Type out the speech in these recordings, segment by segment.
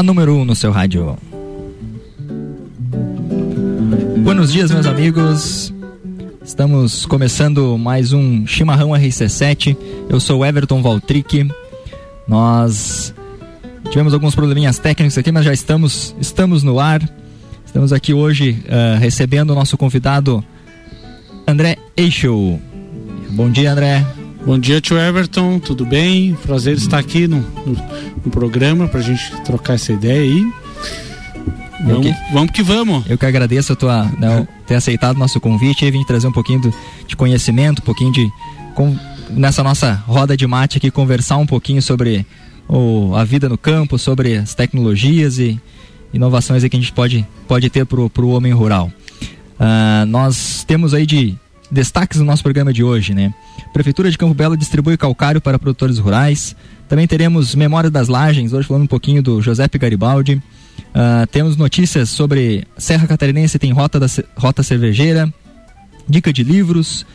a número 1 um no seu rádio. Buenos dias, meus amigos. Estamos começando mais um Chimarrão RC7. Eu sou Everton Valtric. Nós tivemos alguns probleminhas técnicos aqui, mas já estamos, estamos no ar. Estamos aqui hoje uh, recebendo o nosso convidado André Eichel. Bom dia, André. Bom dia, tio Everton, tudo bem? Prazer estar aqui no, no, no programa para a gente trocar essa ideia aí. Vamos que, vamos que vamos. Eu que agradeço a tua né, ter aceitado o nosso convite e vim trazer um pouquinho do, de conhecimento, um pouquinho de com, nessa nossa roda de mate aqui conversar um pouquinho sobre o, a vida no campo, sobre as tecnologias e inovações que a gente pode, pode ter para o homem rural. Uh, nós temos aí de destaques no nosso programa de hoje, né? Prefeitura de Campo Belo distribui calcário para produtores rurais. Também teremos Memória das Lagens, hoje falando um pouquinho do Giuseppe Garibaldi. Uh, temos notícias sobre Serra Catarinense tem rota, da, rota cervejeira, dica de livros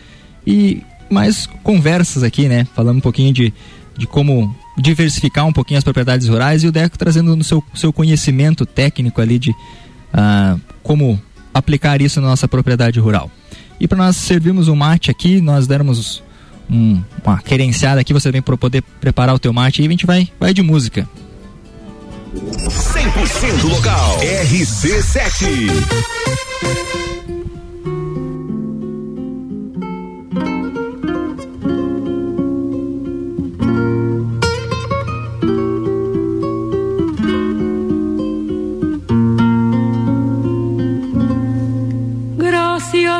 e mais conversas aqui, né? Falando um pouquinho de, de como diversificar um pouquinho as propriedades rurais e o Deco trazendo no seu, seu conhecimento técnico ali de uh, como aplicar isso na nossa propriedade rural. E para nós servirmos um mate aqui, nós dermos um, uma querenciada aqui, você vem para poder preparar o teu mate e a gente vai, vai de música. 100% local. RC7.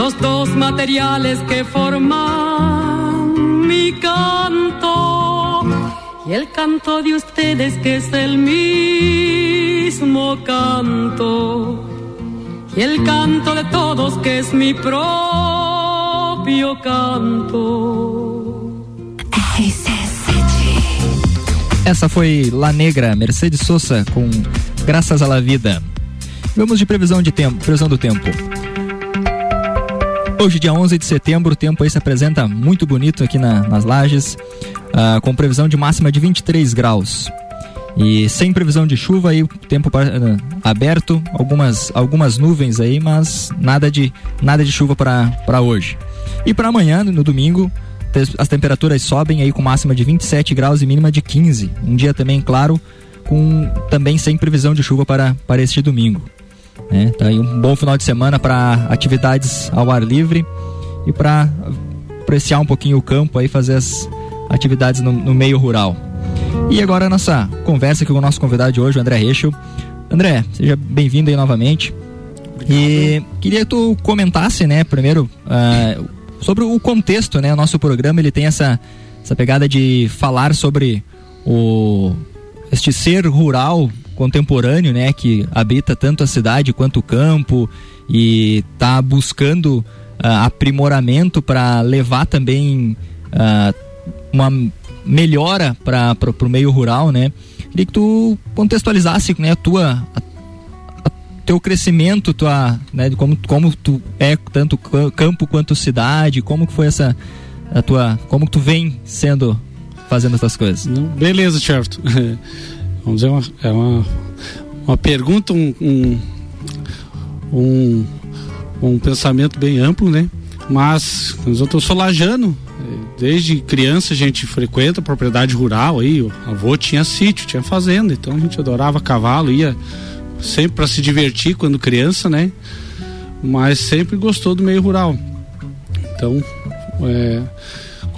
los dos materiales que forman mi canto y el canto de ustedes que es el mismo canto y el canto de todos que es mi propio canto. Essa foi La Negra, Mercedes Sosa com Graças à la Vida. Vamos de previsão de tempo, previsão do tempo. Hoje, dia 11 de setembro, o tempo aí se apresenta muito bonito aqui na, nas lajes, uh, com previsão de máxima de 23 graus. E sem previsão de chuva aí, tempo uh, aberto, algumas, algumas nuvens aí, mas nada de, nada de chuva para hoje. E para amanhã, no domingo, as temperaturas sobem aí com máxima de 27 graus e mínima de 15. Um dia também claro, com também sem previsão de chuva para, para este domingo. Né? Tá aí um bom final de semana para atividades ao ar livre e para apreciar um pouquinho o campo aí, fazer as atividades no, no, meio rural. E agora a nossa conversa aqui com o nosso convidado de hoje, o André Rechel. André, seja bem-vindo aí novamente. Obrigado. E queria que tu comentasse, né, primeiro, uh, sobre o contexto, né? O nosso programa ele tem essa, essa pegada de falar sobre o este ser rural contemporâneo, né, que habita tanto a cidade quanto o campo e está buscando uh, aprimoramento para levar também uh, uma melhora para o meio rural, né? Queria que tu contextualizasse, né, a tua a, a teu crescimento, tua, né, como como tu é tanto campo quanto cidade, como que foi essa a tua, como tu vem sendo fazendo essas coisas? Beleza, certo. Vamos dizer, uma, é uma, uma pergunta, um, um, um, um pensamento bem amplo, né? Mas eu sou lajano, desde criança a gente frequenta propriedade rural aí, o avô tinha sítio, tinha fazenda, então a gente adorava cavalo, ia sempre para se divertir quando criança, né? Mas sempre gostou do meio rural. Então, é,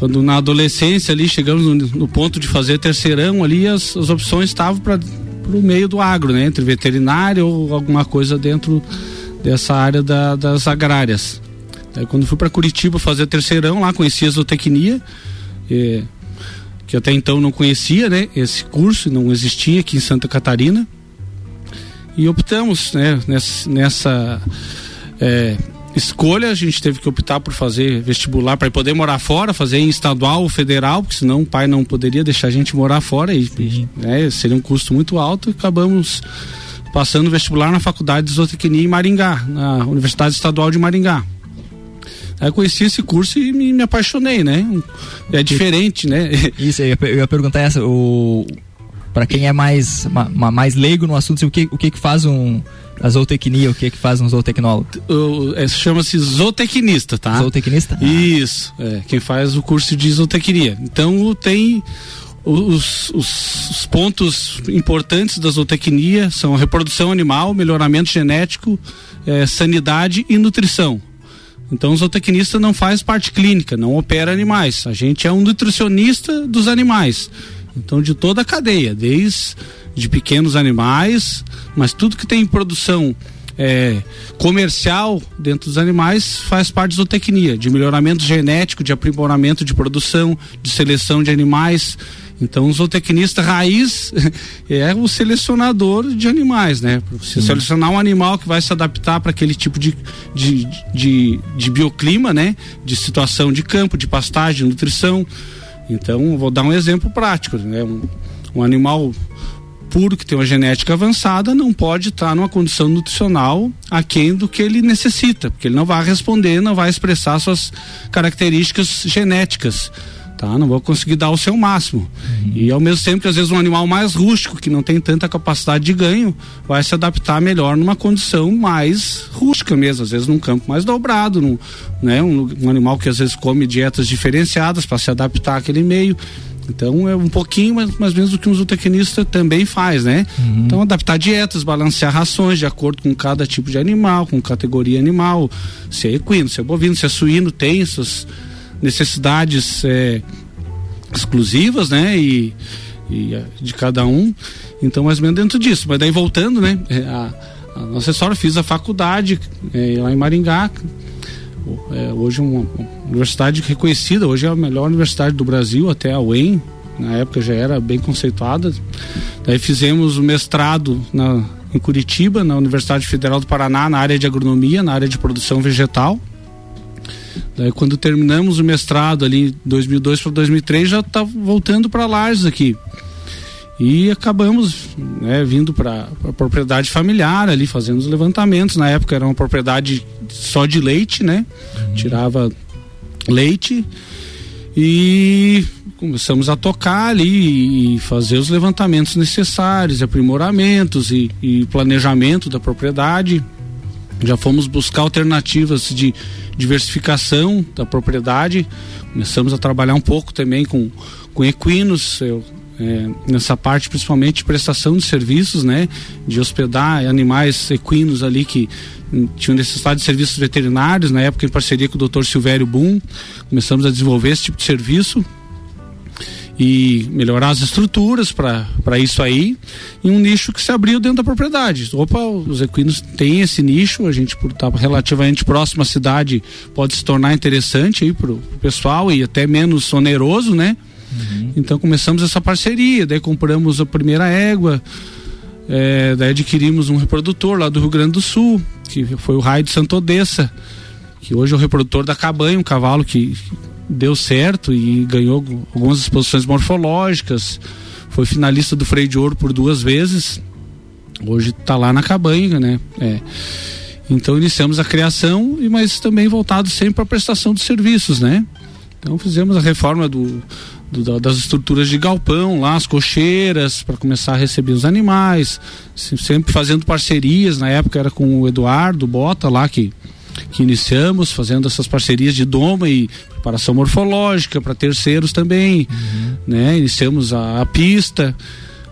quando na adolescência ali chegamos no, no ponto de fazer terceirão ali, as, as opções estavam para o meio do agro, né? Entre veterinário ou alguma coisa dentro dessa área da, das agrárias. Quando fui para Curitiba fazer terceirão, lá conheci a zootecnia, eh, que até então não conhecia, né? Esse curso não existia aqui em Santa Catarina. E optamos, né? Nessa, nessa eh, escolha, a gente teve que optar por fazer vestibular para poder morar fora, fazer em estadual ou federal, porque senão o pai não poderia deixar a gente morar fora e né, seria um custo muito alto. E acabamos passando vestibular na Faculdade de Zootecnia em Maringá, na Universidade Estadual de Maringá. Aí eu conheci esse curso e me, me apaixonei, né? É diferente, né? Isso, eu ia, eu ia perguntar essa, o para quem é mais, ma, mais leigo no assunto, o que, o que, que faz um a zootecnia, o que que faz um zootecnólogo? É, Chama-se zootecnista, tá? Zootecnista? Ah. Isso, é, quem faz o curso de zootecnia. Então tem os, os, os, pontos importantes da zootecnia são a reprodução animal, melhoramento genético, é, sanidade e nutrição. Então o zootecnista não faz parte clínica, não opera animais. A gente é um nutricionista dos animais. Então de toda a cadeia, desde de pequenos animais, mas tudo que tem produção é, comercial dentro dos animais faz parte da zootecnia, de melhoramento genético, de aprimoramento de produção, de seleção de animais. Então, o zootecnista raiz é o selecionador de animais, né? Você selecionar um animal que vai se adaptar para aquele tipo de, de, de, de, bioclima, né? De situação de campo, de pastagem, de nutrição. Então, vou dar um exemplo prático, né? Um, um animal puro, que tem uma genética avançada, não pode estar numa condição nutricional aquém do que ele necessita, porque ele não vai responder, não vai expressar suas características genéticas. Tá? Não vou conseguir dar o seu máximo. Uhum. E ao mesmo tempo que às vezes um animal mais rústico, que não tem tanta capacidade de ganho, vai se adaptar melhor numa condição mais rústica mesmo, às vezes num campo mais dobrado, num, né? um, um animal que às vezes come dietas diferenciadas para se adaptar àquele meio. Então é um pouquinho mais, mais ou menos do que um zootecnista também faz, né? Uhum. Então adaptar dietas, balancear rações de acordo com cada tipo de animal, com categoria animal, se é equino, se é bovino, se é suíno, tem suas necessidades é, exclusivas, né? E, e de cada um. Então mais ou menos dentro disso. Mas daí voltando, né? É, a, a nossa história, fiz a faculdade é, lá em Maringá, é, hoje uma, uma, universidade reconhecida, hoje é a melhor universidade do Brasil, até a UEM, na época já era bem conceituada. Daí fizemos o mestrado na, em Curitiba, na Universidade Federal do Paraná, na área de agronomia, na área de produção vegetal. Daí quando terminamos o mestrado ali em 2002 para 2003, já está voltando para Lages aqui. E acabamos né, vindo para a propriedade familiar ali, fazendo os levantamentos. Na época era uma propriedade só de leite, né? Uhum. Tirava leite e começamos a tocar ali e fazer os levantamentos necessários, aprimoramentos e, e planejamento da propriedade. Já fomos buscar alternativas de diversificação da propriedade. Começamos a trabalhar um pouco também com, com equinos. Eu é, nessa parte principalmente de prestação de serviços, né, de hospedar animais equinos ali que tinham necessidade de serviços veterinários, na época em parceria com o Dr. Silvério Boom, começamos a desenvolver esse tipo de serviço e melhorar as estruturas para isso aí e um nicho que se abriu dentro da propriedade. Opa, os equinos têm esse nicho, a gente por estar relativamente próximo à cidade pode se tornar interessante aí para o pessoal e até menos oneroso, né? Uhum. Então começamos essa parceria, daí compramos a primeira égua, é, daí adquirimos um reprodutor lá do Rio Grande do Sul, que foi o Raio de Santo Odessa, que hoje é o reprodutor da cabanha, um cavalo que deu certo e ganhou algumas exposições morfológicas, foi finalista do Freio de Ouro por duas vezes, hoje está lá na cabanha, né? É. Então iniciamos a criação, mas também voltado sempre para a prestação de serviços, né? Então fizemos a reforma do, do, das estruturas de galpão lá, as cocheiras, para começar a receber os animais, sempre fazendo parcerias, na época era com o Eduardo Bota lá que, que iniciamos, fazendo essas parcerias de doma e preparação morfológica para terceiros também, uhum. né? Iniciamos a, a, pista.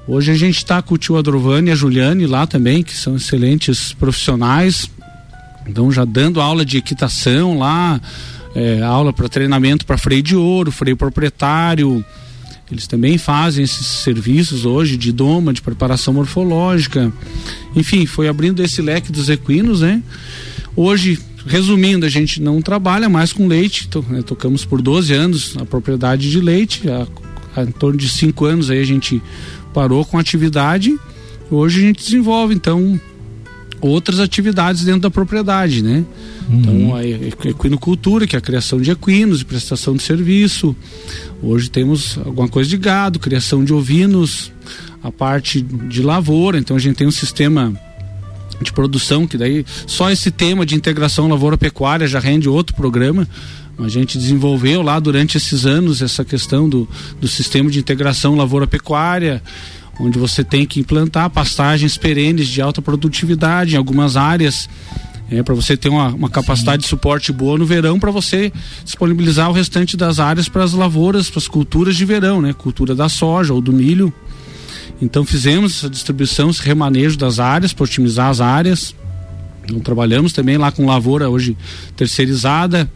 Hoje a gente está com o tio Adrovani e a Juliane lá também, que são excelentes profissionais, então já dando aula de equitação lá, é, aula para treinamento para freio de ouro, freio proprietário. Eles também fazem esses serviços hoje de doma, de preparação morfológica. Enfim, foi abrindo esse leque dos equinos, né? Hoje, resumindo, a gente não trabalha mais com leite, to, né, tocamos por 12 anos a propriedade de leite, há, em torno de 5 anos aí a gente parou com a atividade. Hoje a gente desenvolve, então, outras atividades dentro da propriedade, né? Uhum. Então, a equinocultura, que é a criação de equinos e prestação de serviço. Hoje temos alguma coisa de gado, criação de ovinos, a parte de lavoura. Então, a gente tem um sistema de produção, que daí só esse tema de integração lavoura-pecuária já rende outro programa. A gente desenvolveu lá durante esses anos essa questão do, do sistema de integração lavoura-pecuária onde você tem que implantar pastagens perenes de alta produtividade em algumas áreas. É, para você ter uma, uma capacidade Sim. de suporte boa no verão, para você disponibilizar o restante das áreas para as lavouras, para as culturas de verão, né? Cultura da soja ou do milho. Então fizemos essa distribuição, esse remanejo das áreas para otimizar as áreas. Então, trabalhamos também lá com lavoura hoje terceirizada.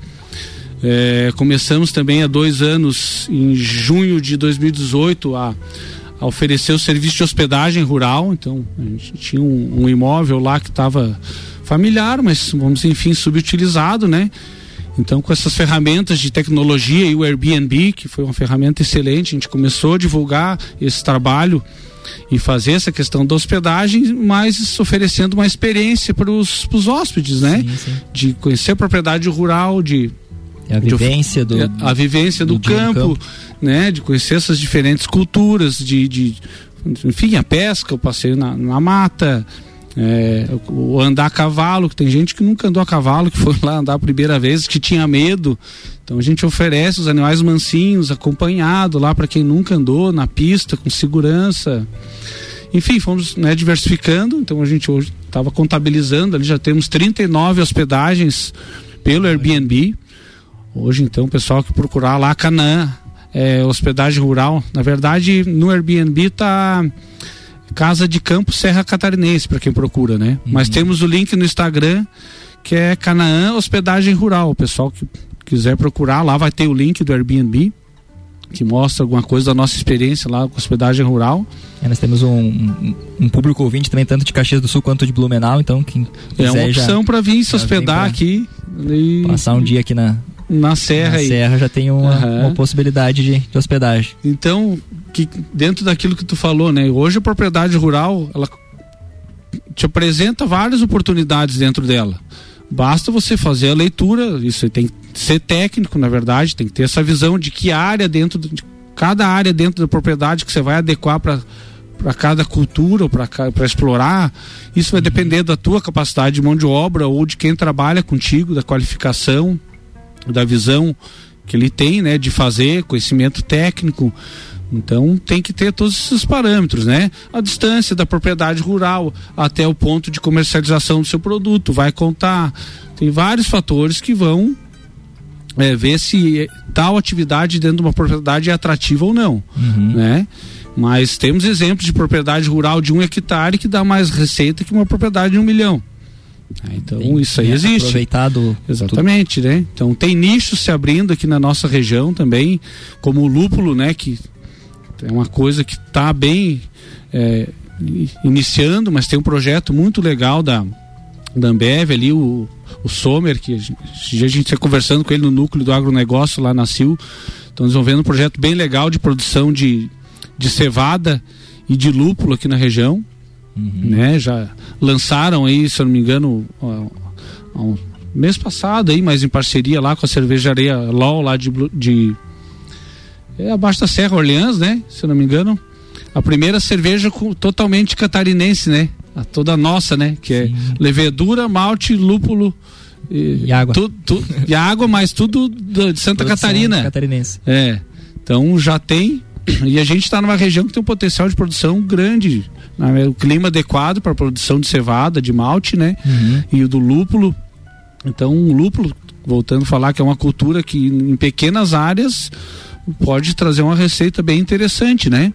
É, começamos também há dois anos, em junho de 2018, a a oferecer o serviço de hospedagem rural. Então, a gente tinha um, um imóvel lá que estava familiar, mas vamos enfim, subutilizado, né? Então, com essas ferramentas de tecnologia e o Airbnb, que foi uma ferramenta excelente, a gente começou a divulgar esse trabalho e fazer essa questão da hospedagem, mas oferecendo uma experiência para os hóspedes, né? Sim, sim. De conhecer a propriedade rural, de a vivência do, a vivência do, do campo, campo, né? De conhecer essas diferentes culturas, de, de enfim, a pesca, o passeio na, na mata, é, o andar a cavalo, que tem gente que nunca andou a cavalo, que foi lá andar a primeira vez, que tinha medo. Então a gente oferece os animais mansinhos, acompanhado lá para quem nunca andou na pista, com segurança. Enfim, fomos né, diversificando. Então a gente hoje estava contabilizando, ali já temos 39 hospedagens pelo Airbnb. Hoje, então, o pessoal que procurar lá Canaã, é, hospedagem rural. Na verdade, no Airbnb tá Casa de Campo Serra Catarinense, para quem procura, né? Uhum. Mas temos o link no Instagram, que é Canaã Hospedagem Rural. O pessoal que quiser procurar, lá vai ter o link do Airbnb que mostra alguma coisa da nossa experiência lá com hospedagem rural. É, nós temos um, um, um, público ouvinte também, tanto de Caxias do Sul quanto de Blumenau, então quem É uma opção para vir se hospedar aqui. E... Passar um dia aqui na, na serra. Na aí. serra já tem uma, uhum. uma possibilidade de, de, hospedagem. Então, que dentro daquilo que tu falou, né? Hoje a propriedade rural, ela te apresenta várias oportunidades dentro dela. Basta você fazer a leitura, isso tem que ser técnico, na verdade, tem que ter essa visão de que área dentro de cada área dentro da propriedade que você vai adequar para para cada cultura ou para explorar, isso vai depender da tua capacidade de mão de obra ou de quem trabalha contigo, da qualificação, da visão que ele tem, né, de fazer, conhecimento técnico. Então tem que ter todos esses parâmetros, né? A distância da propriedade rural até o ponto de comercialização do seu produto vai contar. Tem vários fatores que vão é, ver se tal atividade dentro de uma propriedade é atrativa ou não, uhum. né? Mas temos exemplos de propriedade rural de um hectare que dá mais receita que uma propriedade de um milhão. É, então Bem, isso aí existe. Aproveitado. Exatamente, tudo. né? Então tem nichos se abrindo aqui na nossa região também, como o lúpulo, né? Que é uma coisa que está bem é, iniciando, mas tem um projeto muito legal da, da Ambev ali, o, o Sommer, que a gente, a gente está conversando com ele no núcleo do agronegócio lá na CIL. Estão desenvolvendo um projeto bem legal de produção de, de cevada e de lúpulo aqui na região. Uhum. Né? Já lançaram aí, se eu não me engano, um mês passado aí, mas em parceria lá com a cervejaria LOL lá de, de é abaixo da Serra Orleans, né? Se eu não me engano. A primeira cerveja com, totalmente catarinense, né? A toda nossa, né? Que é Sim. levedura, malte, lúpulo e, e água. Tu, tu, e água, mas tudo de Santa Catarina. Catarinense. É. Então já tem. E a gente está numa região que tem um potencial de produção grande. Né? O clima adequado para a produção de cevada, de malte, né? Uhum. E o do lúpulo. Então, o lúpulo, voltando a falar que é uma cultura que em pequenas áreas pode trazer uma receita bem interessante, né?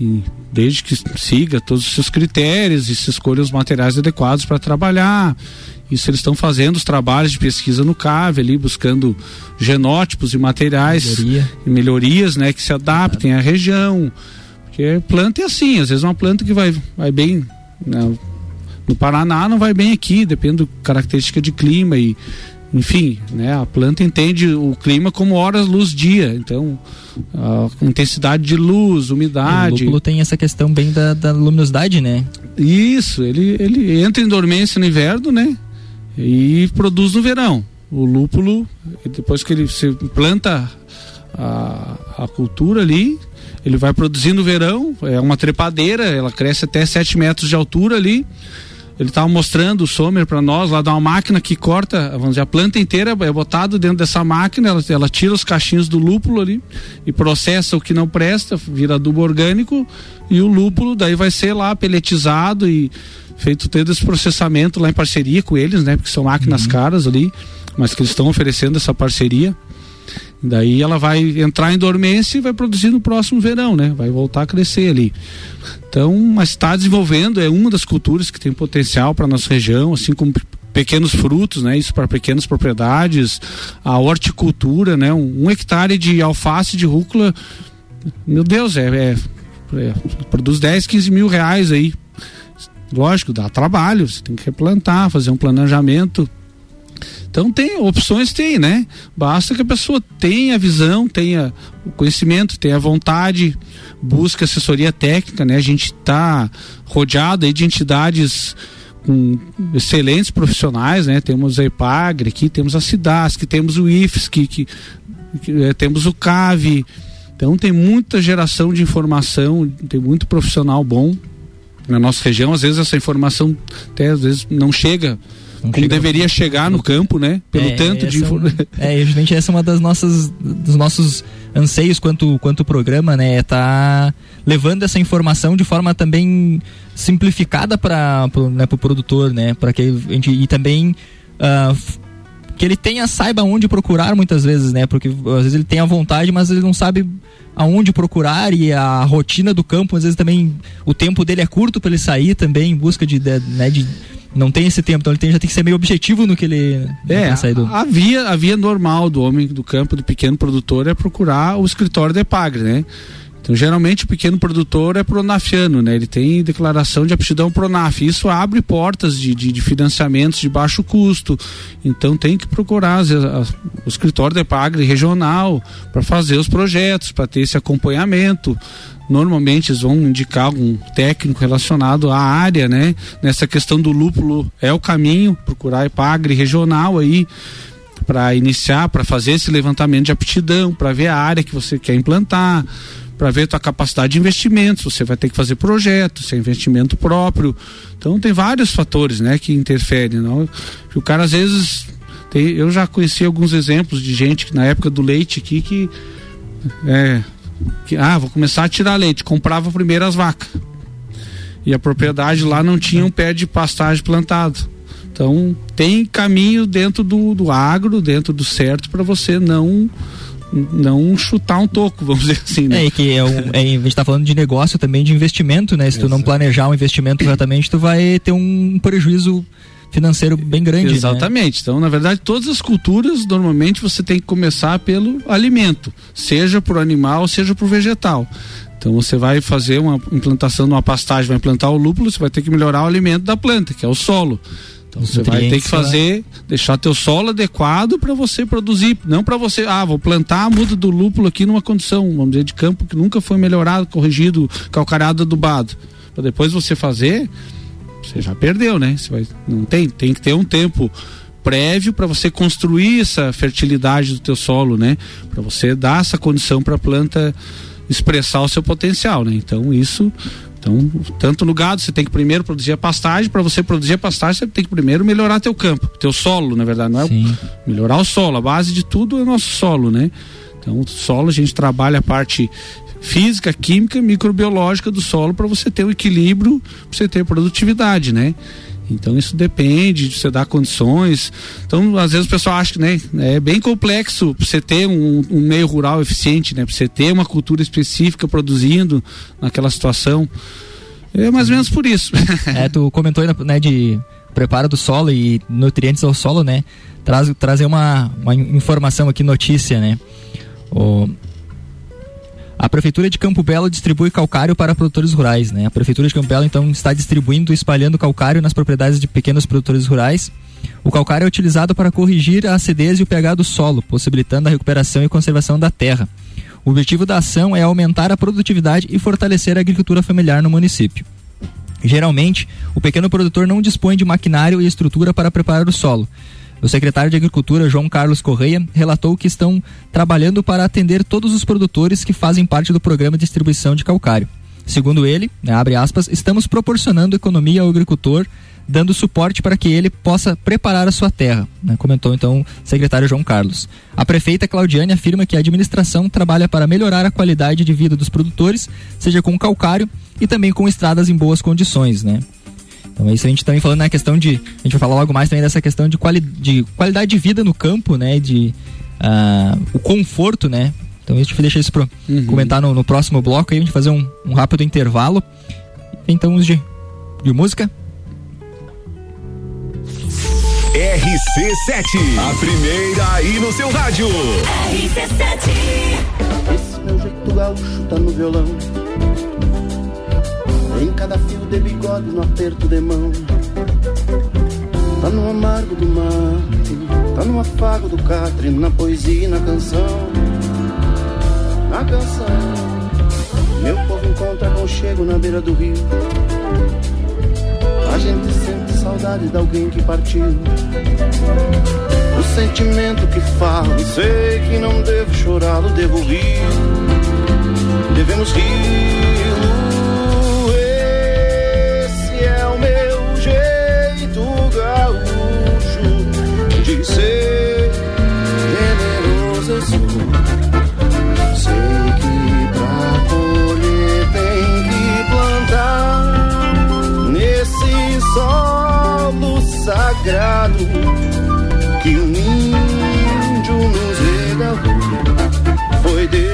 E desde que siga todos os seus critérios e se escolha os materiais adequados para trabalhar. Isso eles estão fazendo os trabalhos de pesquisa no CAV ali, buscando genótipos e materiais Melhoria. e melhorias, né, que se adaptem à região. Porque planta é assim, às vezes uma planta que vai, vai bem né, no Paraná não vai bem aqui, depende da característica de clima e enfim, né, a planta entende o clima como horas luz dia, então a intensidade de luz, umidade. O lúpulo tem essa questão bem da, da luminosidade, né? Isso, ele, ele entra em dormência no inverno, né? E produz no verão. O lúpulo, depois que ele se planta a, a cultura ali, ele vai produzir no verão, é uma trepadeira, ela cresce até 7 metros de altura ali ele estava mostrando o Sommer para nós lá dá uma máquina que corta, vamos dizer, a planta inteira é botado dentro dessa máquina, ela, ela tira os cachinhos do lúpulo ali e processa o que não presta, vira adubo orgânico e o lúpulo daí vai ser lá peletizado e feito todo esse processamento lá em parceria com eles, né? Porque são máquinas uhum. caras ali, mas que eles estão oferecendo essa parceria. Daí ela vai entrar em dormência e vai produzir no próximo verão, né? Vai voltar a crescer ali. Então, mas está desenvolvendo, é uma das culturas que tem potencial para nossa região, assim como pequenos frutos, né? Isso para pequenas propriedades, a horticultura, né? Um, um, hectare de alface de rúcula, meu Deus, é, é, é, produz 10, 15 mil reais aí. Lógico, dá trabalho, você tem que replantar, fazer um planejamento então tem opções tem, né? Basta que a pessoa tenha a visão, tenha o conhecimento, tenha a vontade, busque assessoria técnica, né? A gente está rodeado aí de entidades com excelentes profissionais, né? Temos a EPAGRE aqui, temos a que temos o que, que, que é, temos o CAVE. Então tem muita geração de informação, tem muito profissional bom na nossa região. Às vezes essa informação até às vezes não chega não como deveria chegar no campo, né? Pelo é, tanto de é, é, justamente essa é uma das nossas dos nossos anseios quanto quanto programa, né? É tá levando essa informação de forma também simplificada para né, o produtor, né? Para que a gente e também uh, que ele tenha, saiba onde procurar muitas vezes, né? Porque às vezes ele tem a vontade, mas ele não sabe aonde procurar e a rotina do campo, às vezes também o tempo dele é curto para ele sair também em busca de, de, né, de não tem esse tempo, então ele tem, já tem que ser meio objetivo no que ele é, do... a, via, a via normal do homem do campo, do pequeno produtor é procurar o escritório de Pagre, né? Então, geralmente o pequeno produtor é pronafiano, né? Ele tem declaração de aptidão pronaf. Isso abre portas de, de, de financiamentos de baixo custo. Então, tem que procurar as, as, o escritório de Pagre regional para fazer os projetos, para ter esse acompanhamento normalmente eles vão indicar algum técnico relacionado à área, né? Nessa questão do lúpulo é o caminho, procurar EPAGRE regional aí para iniciar, para fazer esse levantamento de aptidão, para ver a área que você quer implantar, para ver a tua capacidade de investimento, você vai ter que fazer projeto, se é investimento próprio. Então tem vários fatores, né, que interferem, não? O cara às vezes tem, eu já conheci alguns exemplos de gente que na época do leite aqui que é, que, ah, vou começar a tirar leite, comprava primeiro as vacas. E a propriedade lá não tinha um pé de pastagem plantado. Então, tem caminho dentro do, do agro, dentro do certo, para você não não chutar um toco, vamos dizer assim, né? É, que é, um, é, a gente está falando de negócio também, de investimento, né? Se tu Exato. não planejar um investimento corretamente, tu vai ter um prejuízo financeiro bem grande. Né? Exatamente. Né? Então, na verdade, todas as culturas, normalmente você tem que começar pelo alimento, seja por animal, seja por vegetal. Então você vai fazer uma implantação de uma pastagem, vai implantar o lúpulo, você vai ter que melhorar o alimento da planta, que é o solo. Então você vai ter que fazer, né? deixar teu solo adequado para você produzir, não para você, ah, vou plantar a muda do lúpulo aqui numa condição, vamos dizer, de campo que nunca foi melhorado, corrigido, calcareado, adubado. Para depois você fazer, você já perdeu, né? Você vai, não tem, tem que ter um tempo prévio para você construir essa fertilidade do teu solo, né? Para você dar essa condição para a planta expressar o seu potencial, né? Então isso então, tanto no gado, você tem que primeiro produzir a pastagem. Para você produzir a pastagem, você tem que primeiro melhorar teu campo, teu solo, na verdade, não é? Sim. Melhorar o solo. A base de tudo é o nosso solo, né? Então, o solo a gente trabalha a parte física, química, microbiológica do solo para você ter o equilíbrio, para você ter produtividade, né? Então isso depende de você dar condições. Então, às vezes o pessoal acha que né, é bem complexo para você ter um, um, meio rural eficiente, né? Para você ter uma cultura específica produzindo naquela situação. É mais ou menos por isso. É, tu comentou né, de preparo do solo e nutrientes ao solo, né? Traz, trazer uma, uma informação aqui, notícia, né? O, a Prefeitura de Campo Belo distribui calcário para produtores rurais. Né? A Prefeitura de Campo Belo, então, está distribuindo e espalhando calcário nas propriedades de pequenos produtores rurais. O calcário é utilizado para corrigir a acidez e o pH do solo, possibilitando a recuperação e conservação da terra. O objetivo da ação é aumentar a produtividade e fortalecer a agricultura familiar no município. Geralmente, o pequeno produtor não dispõe de maquinário e estrutura para preparar o solo. O secretário de Agricultura, João Carlos Correia, relatou que estão trabalhando para atender todos os produtores que fazem parte do programa de distribuição de calcário. Segundo ele, né, abre aspas, estamos proporcionando economia ao agricultor, dando suporte para que ele possa preparar a sua terra, né, comentou então o secretário João Carlos. A prefeita Claudiane afirma que a administração trabalha para melhorar a qualidade de vida dos produtores, seja com calcário e também com estradas em boas condições, né? Então isso a gente também falando na questão de. A gente vai falar logo mais também dessa questão de, quali, de qualidade de vida no campo, né? De uh, o conforto, né? Então a gente deixa isso para uhum. comentar no, no, próximo bloco aí, a gente fazer um, um rápido intervalo. Então de, de música. RC7, a primeira aí no seu rádio. RC7. Esse meu jeito gaúcho tá no violão cada fio de bigode, no aperto de mão. Tá no amargo do mate, tá no afago do catre, na poesia e na canção. Na canção, meu povo encontra conchego na beira do rio. A gente sente saudade de alguém que partiu. O sentimento que falo, sei que não devo chorá-lo, devo rir. Devemos rir sagrado que um índio nos regalou foi Deus.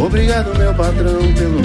Obrigado, meu patrão, pelo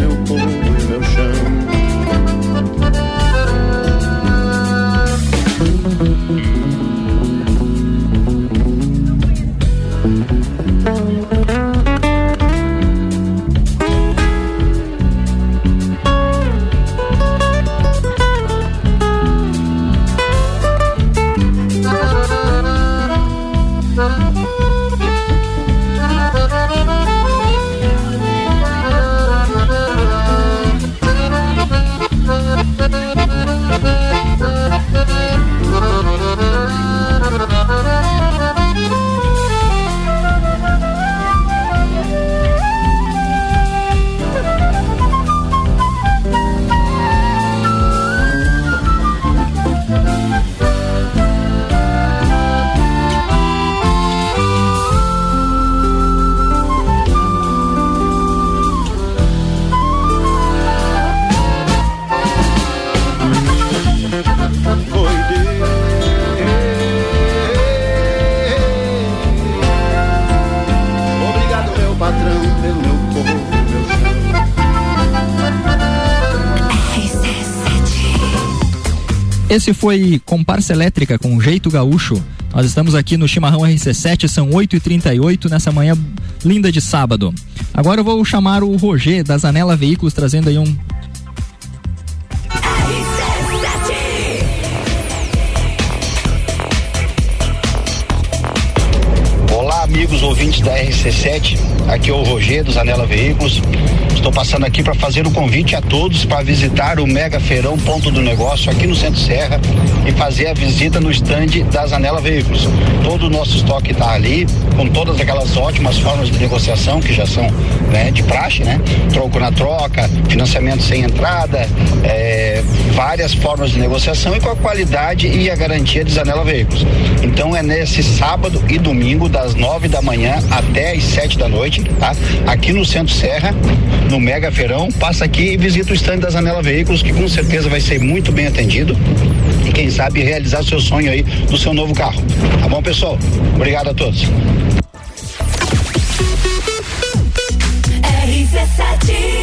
Esse foi Comparsa Elétrica com Jeito Gaúcho. Nós estamos aqui no Chimarrão RC7, são 8h38 nessa manhã linda de sábado. Agora eu vou chamar o Roger da Zanela Veículos, trazendo aí um amigos ouvintes da RC7, aqui é o Roger dos Anela Veículos. Estou passando aqui para fazer o um convite a todos para visitar o Mega Feirão Ponto do Negócio aqui no Centro Serra e fazer a visita no estande das Anela Veículos. Todo o nosso estoque está ali, com todas aquelas ótimas formas de negociação que já são né, de praxe, né? Troco na troca, financiamento sem entrada, é, várias formas de negociação e com a qualidade e a garantia de Zanela Veículos. Então é nesse sábado e domingo, das nove da manhã até as sete da noite, tá? Aqui no Centro Serra, no Mega Feirão, passa aqui e visita o stand da Zanela Veículos, que com certeza vai ser muito bem atendido e quem sabe realizar seu sonho aí do seu novo carro. Tá bom, pessoal? Obrigado a todos. RC7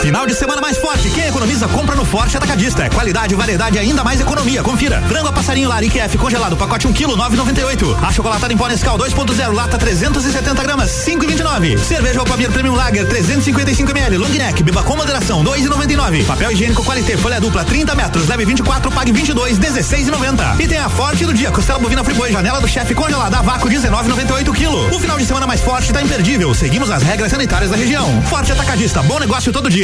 Final de semana mais forte. Quem economiza, compra no Forte Atacadista. É qualidade, variedade e ainda mais economia. Confira. Frango a passarinho Larique F congelado, pacote 1 kg, 9,98. A chocolatada em pó Nescau 2.0, lata 370 gramas, 5,29. Cerveja Alpamir Premium Lager 355 ml, long neck, beba com moderação, 2,99. Papel higiênico Qualité, folha dupla 30 metros, leve 24, pague 22, 16,90. E tem a Forte do dia, costela bovina friboi, janela do chefe congelada, a vácuo 19,98 kg. O final de semana mais forte está imperdível. Seguimos as regras sanitárias da região. Forte Atacadista, bom negócio todo dia.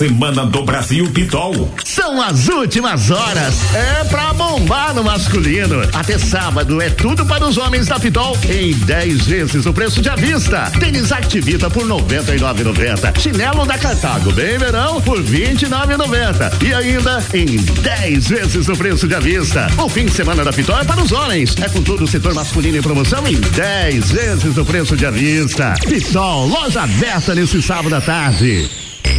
Semana do Brasil Pitol. São as últimas horas. É pra bombar no masculino. Até sábado é tudo para os homens da Pitol em 10 vezes o preço de avista. Tênis Activita por 99,90. Chinelo da Cartago bem verão por 29,90. E ainda em 10 vezes o preço de avista. O fim de semana da Pitol é para os homens. É com todo o setor masculino em promoção em 10 vezes o preço de avista. Pitol, loja aberta nesse sábado à tarde.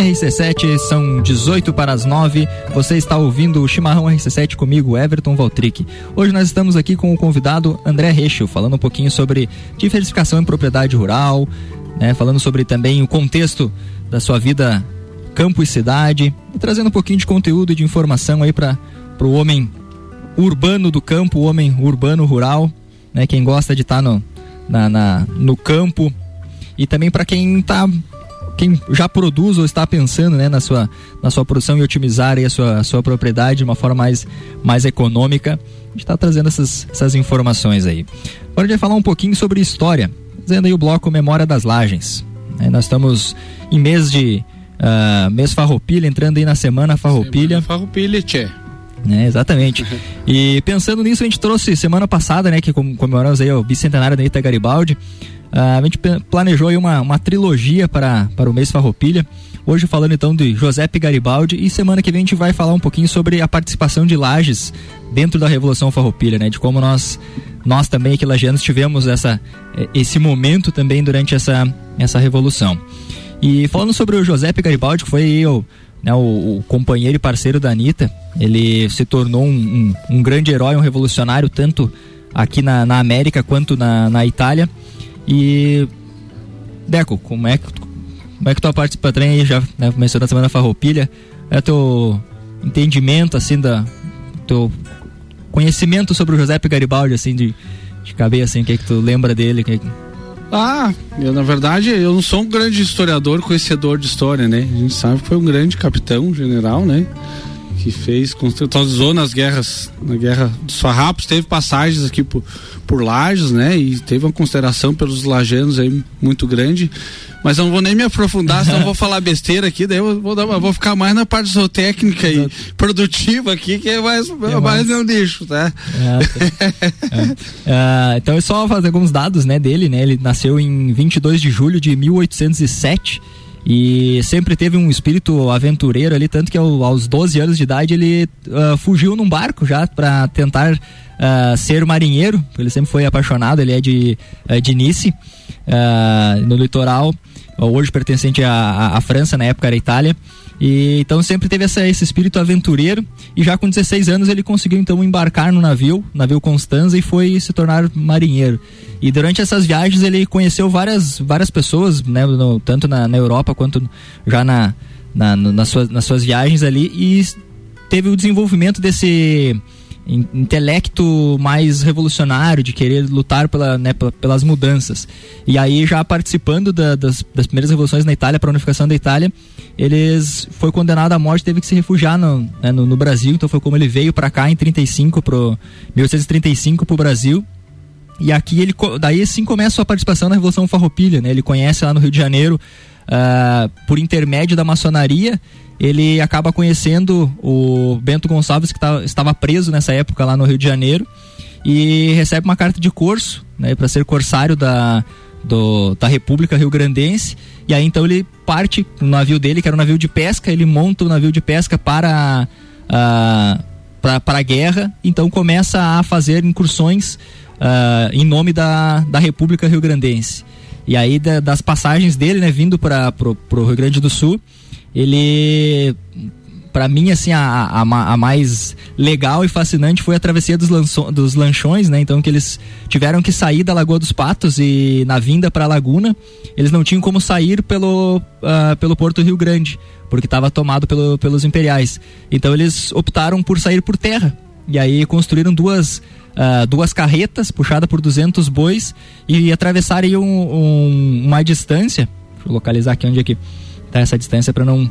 RC7, são 18 para as 9. Você está ouvindo o Chimarrão RC7 comigo, Everton Valtric. Hoje nós estamos aqui com o convidado André Rechel, falando um pouquinho sobre diversificação em propriedade rural, né, falando sobre também o contexto da sua vida campo e cidade, e trazendo um pouquinho de conteúdo e de informação aí para o homem urbano do campo, o homem urbano rural, né, quem gosta de estar tá no, na, na, no campo e também para quem está quem já produz ou está pensando né, na, sua, na sua produção e otimizar a sua, a sua propriedade de uma forma mais, mais econômica. A gente está trazendo essas, essas informações aí. Agora a gente vai falar um pouquinho sobre história, fazendo aí o bloco Memória das Lagens. É, nós estamos em mês de uh, mês Farroupilha, entrando aí na semana Farroupilha. Semana farroupilha, tchê. É, exatamente. e pensando nisso, a gente trouxe semana passada, né, que comemoramos aí o bicentenário da Ita Garibaldi, a gente planejou aí uma, uma trilogia para, para o mês Farroupilha. Hoje falando então de Giuseppe Garibaldi e semana que vem a gente vai falar um pouquinho sobre a participação de Lages dentro da Revolução Farroupilha, né? De como nós nós também aqui lagianos tivemos essa eh, esse momento também durante essa essa revolução. E falando sobre o Giuseppe Garibaldi, que foi o, né, o, o, companheiro e parceiro da Anitta, ele se tornou um, um, um grande herói, um revolucionário, tanto aqui na, na América quanto na, na Itália. E, Deco, como é que, como é que tu participa também aí, já né, mencionou Semana Farroupilha, é teu entendimento, assim, da teu conhecimento sobre o Giuseppe Garibaldi, assim, de, de cabeça, assim, o que, é que tu lembra dele, que, ah, eu na verdade eu não sou um grande historiador, conhecedor de história, né? A gente sabe que foi um grande capitão, general, né? Que fez, contextualizou nas guerras, na guerra dos farrapos, teve passagens aqui por, por Lages, né? E teve uma consideração pelos lajanos aí muito grande mas eu não vou nem me aprofundar, senão vou falar besteira aqui, daí eu vou, dar, eu vou ficar mais na parte zootécnica e produtiva aqui, que é mais, é mais meu nicho, tá? É, é. então é só fazer alguns dados, né, dele, né? Ele nasceu em 22 de julho de 1807 e sempre teve um espírito aventureiro ali, tanto que aos 12 anos de idade ele uh, fugiu num barco já para tentar uh, ser marinheiro, ele sempre foi apaixonado, ele é de, uh, de Nice, no litoral, hoje pertencente à, à, França, na época era Itália. E então sempre teve essa, esse espírito aventureiro e já com 16 anos ele conseguiu então embarcar no navio, navio Constanza e foi se tornar marinheiro. E durante essas viagens ele conheceu várias, várias pessoas, né, no, tanto na, na, Europa quanto já na, na, nas, suas, nas suas viagens ali e teve o desenvolvimento desse intelecto mais revolucionário, de querer lutar pela, né, pelas mudanças. E aí, já participando da, das, das, primeiras revoluções na Itália, para a unificação da Itália, eles foi condenado à morte, teve que se refugiar no, né, no, no, Brasil. Então, foi como ele veio para cá em 35, pro 1835 para o Brasil. E aqui ele daí sim começa a sua participação na Revolução Farroupilha, né? Ele conhece lá no Rio de Janeiro uh, por intermédio da maçonaria ele acaba conhecendo o Bento Gonçalves, que tá, estava preso nessa época lá no Rio de Janeiro, e recebe uma carta de curso, né, para ser corsário da, do, da República Rio Grandense. E aí então ele parte no navio dele, que era um navio de pesca, ele monta o um navio de pesca para para, para a guerra, então começa a fazer incursões uh, em nome da, da República Rio Grandense. E aí da, das passagens dele, né, vindo para o Rio Grande do Sul, ele para mim assim a, a, a, mais legal e fascinante foi a travessia dos, lanço, dos lanchões né? Então que eles tiveram que sair da Lagoa dos Patos e na vinda para a Laguna eles não tinham como sair pelo uh, pelo Porto Rio Grande porque estava tomado pelo, pelos imperiais. Então eles optaram por sair por terra. E aí construíram duas uh, duas carretas puxadas por 200 bois e atravessaram um, um, uma distância deixa eu localizar aqui onde é que tá, essa distância para não.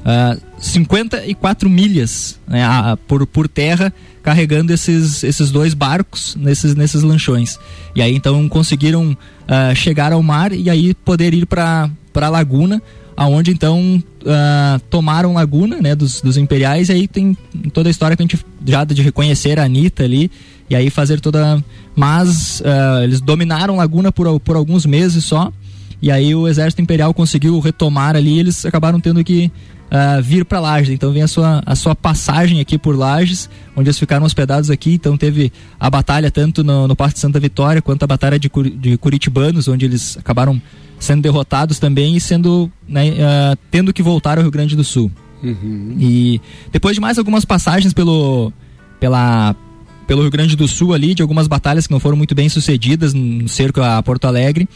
Uh, 54 milhas né, a, a, por, por terra carregando esses, esses dois barcos nesses, nesses lanchões. E aí então conseguiram uh, chegar ao mar e aí poder ir para a laguna, aonde então uh, tomaram laguna né, dos, dos imperiais. E aí tem toda a história que a gente já de reconhecer a Anitta ali e aí fazer toda. Mas uh, eles dominaram laguna por, por alguns meses só. E aí o exército imperial conseguiu retomar ali, e eles acabaram tendo que uh, vir para Lages. Então vem a sua, a sua passagem aqui por Lages, onde eles ficaram hospedados aqui. Então teve a batalha tanto no, no Parque de Santa Vitória quanto a batalha de, de Curitibanos, onde eles acabaram sendo derrotados também e sendo né, uh, tendo que voltar ao Rio Grande do Sul. Uhum. E depois de mais algumas passagens pelo pela pelo Rio Grande do Sul ali, de algumas batalhas que não foram muito bem sucedidas no cerco a Porto Alegre.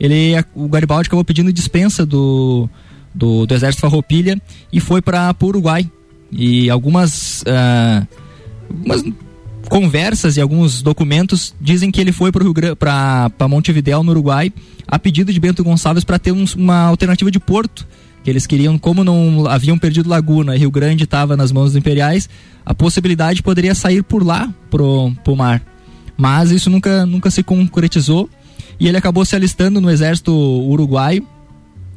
Ele, o Garibaldi acabou pedindo dispensa do, do, do Exército Farroupilha e foi para o Uruguai. E algumas, uh, algumas conversas e alguns documentos dizem que ele foi para Montevidéu, no Uruguai, a pedido de Bento Gonçalves para ter um, uma alternativa de porto que eles queriam, como não haviam perdido Laguna e Rio Grande estava nas mãos dos imperiais, a possibilidade poderia sair por lá pro, pro mar. Mas isso nunca, nunca se concretizou e ele acabou se alistando no exército uruguaio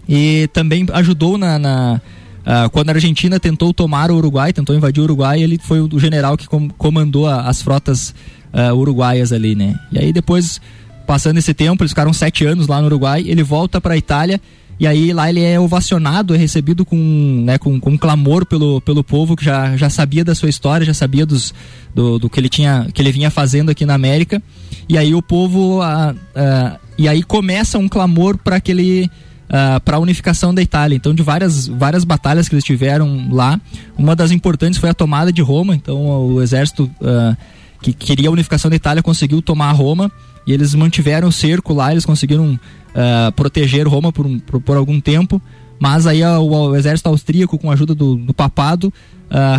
e também ajudou na, na uh, quando a Argentina tentou tomar o Uruguai, tentou invadir o Uruguai, ele foi o general que com, comandou a, as frotas uh, uruguaias ali, né? E aí depois, passando esse tempo, eles ficaram sete anos lá no Uruguai, ele volta para a Itália e aí lá ele é ovacionado, é recebido com, né, com, com clamor pelo, pelo povo que já, já sabia da sua história, já sabia dos, do, do que ele tinha que ele vinha fazendo aqui na América. E aí o povo a, a, e aí começa um clamor para que ele uh, para a unificação da Itália. Então, de várias, várias batalhas que eles tiveram lá, uma das importantes foi a tomada de Roma. Então, o exército uh, que queria a unificação da Itália conseguiu tomar Roma e eles mantiveram o cerco lá, eles conseguiram uh, proteger Roma por, um, por, por, algum tempo. Mas aí o, o, exército austríaco, com a ajuda do, do papado,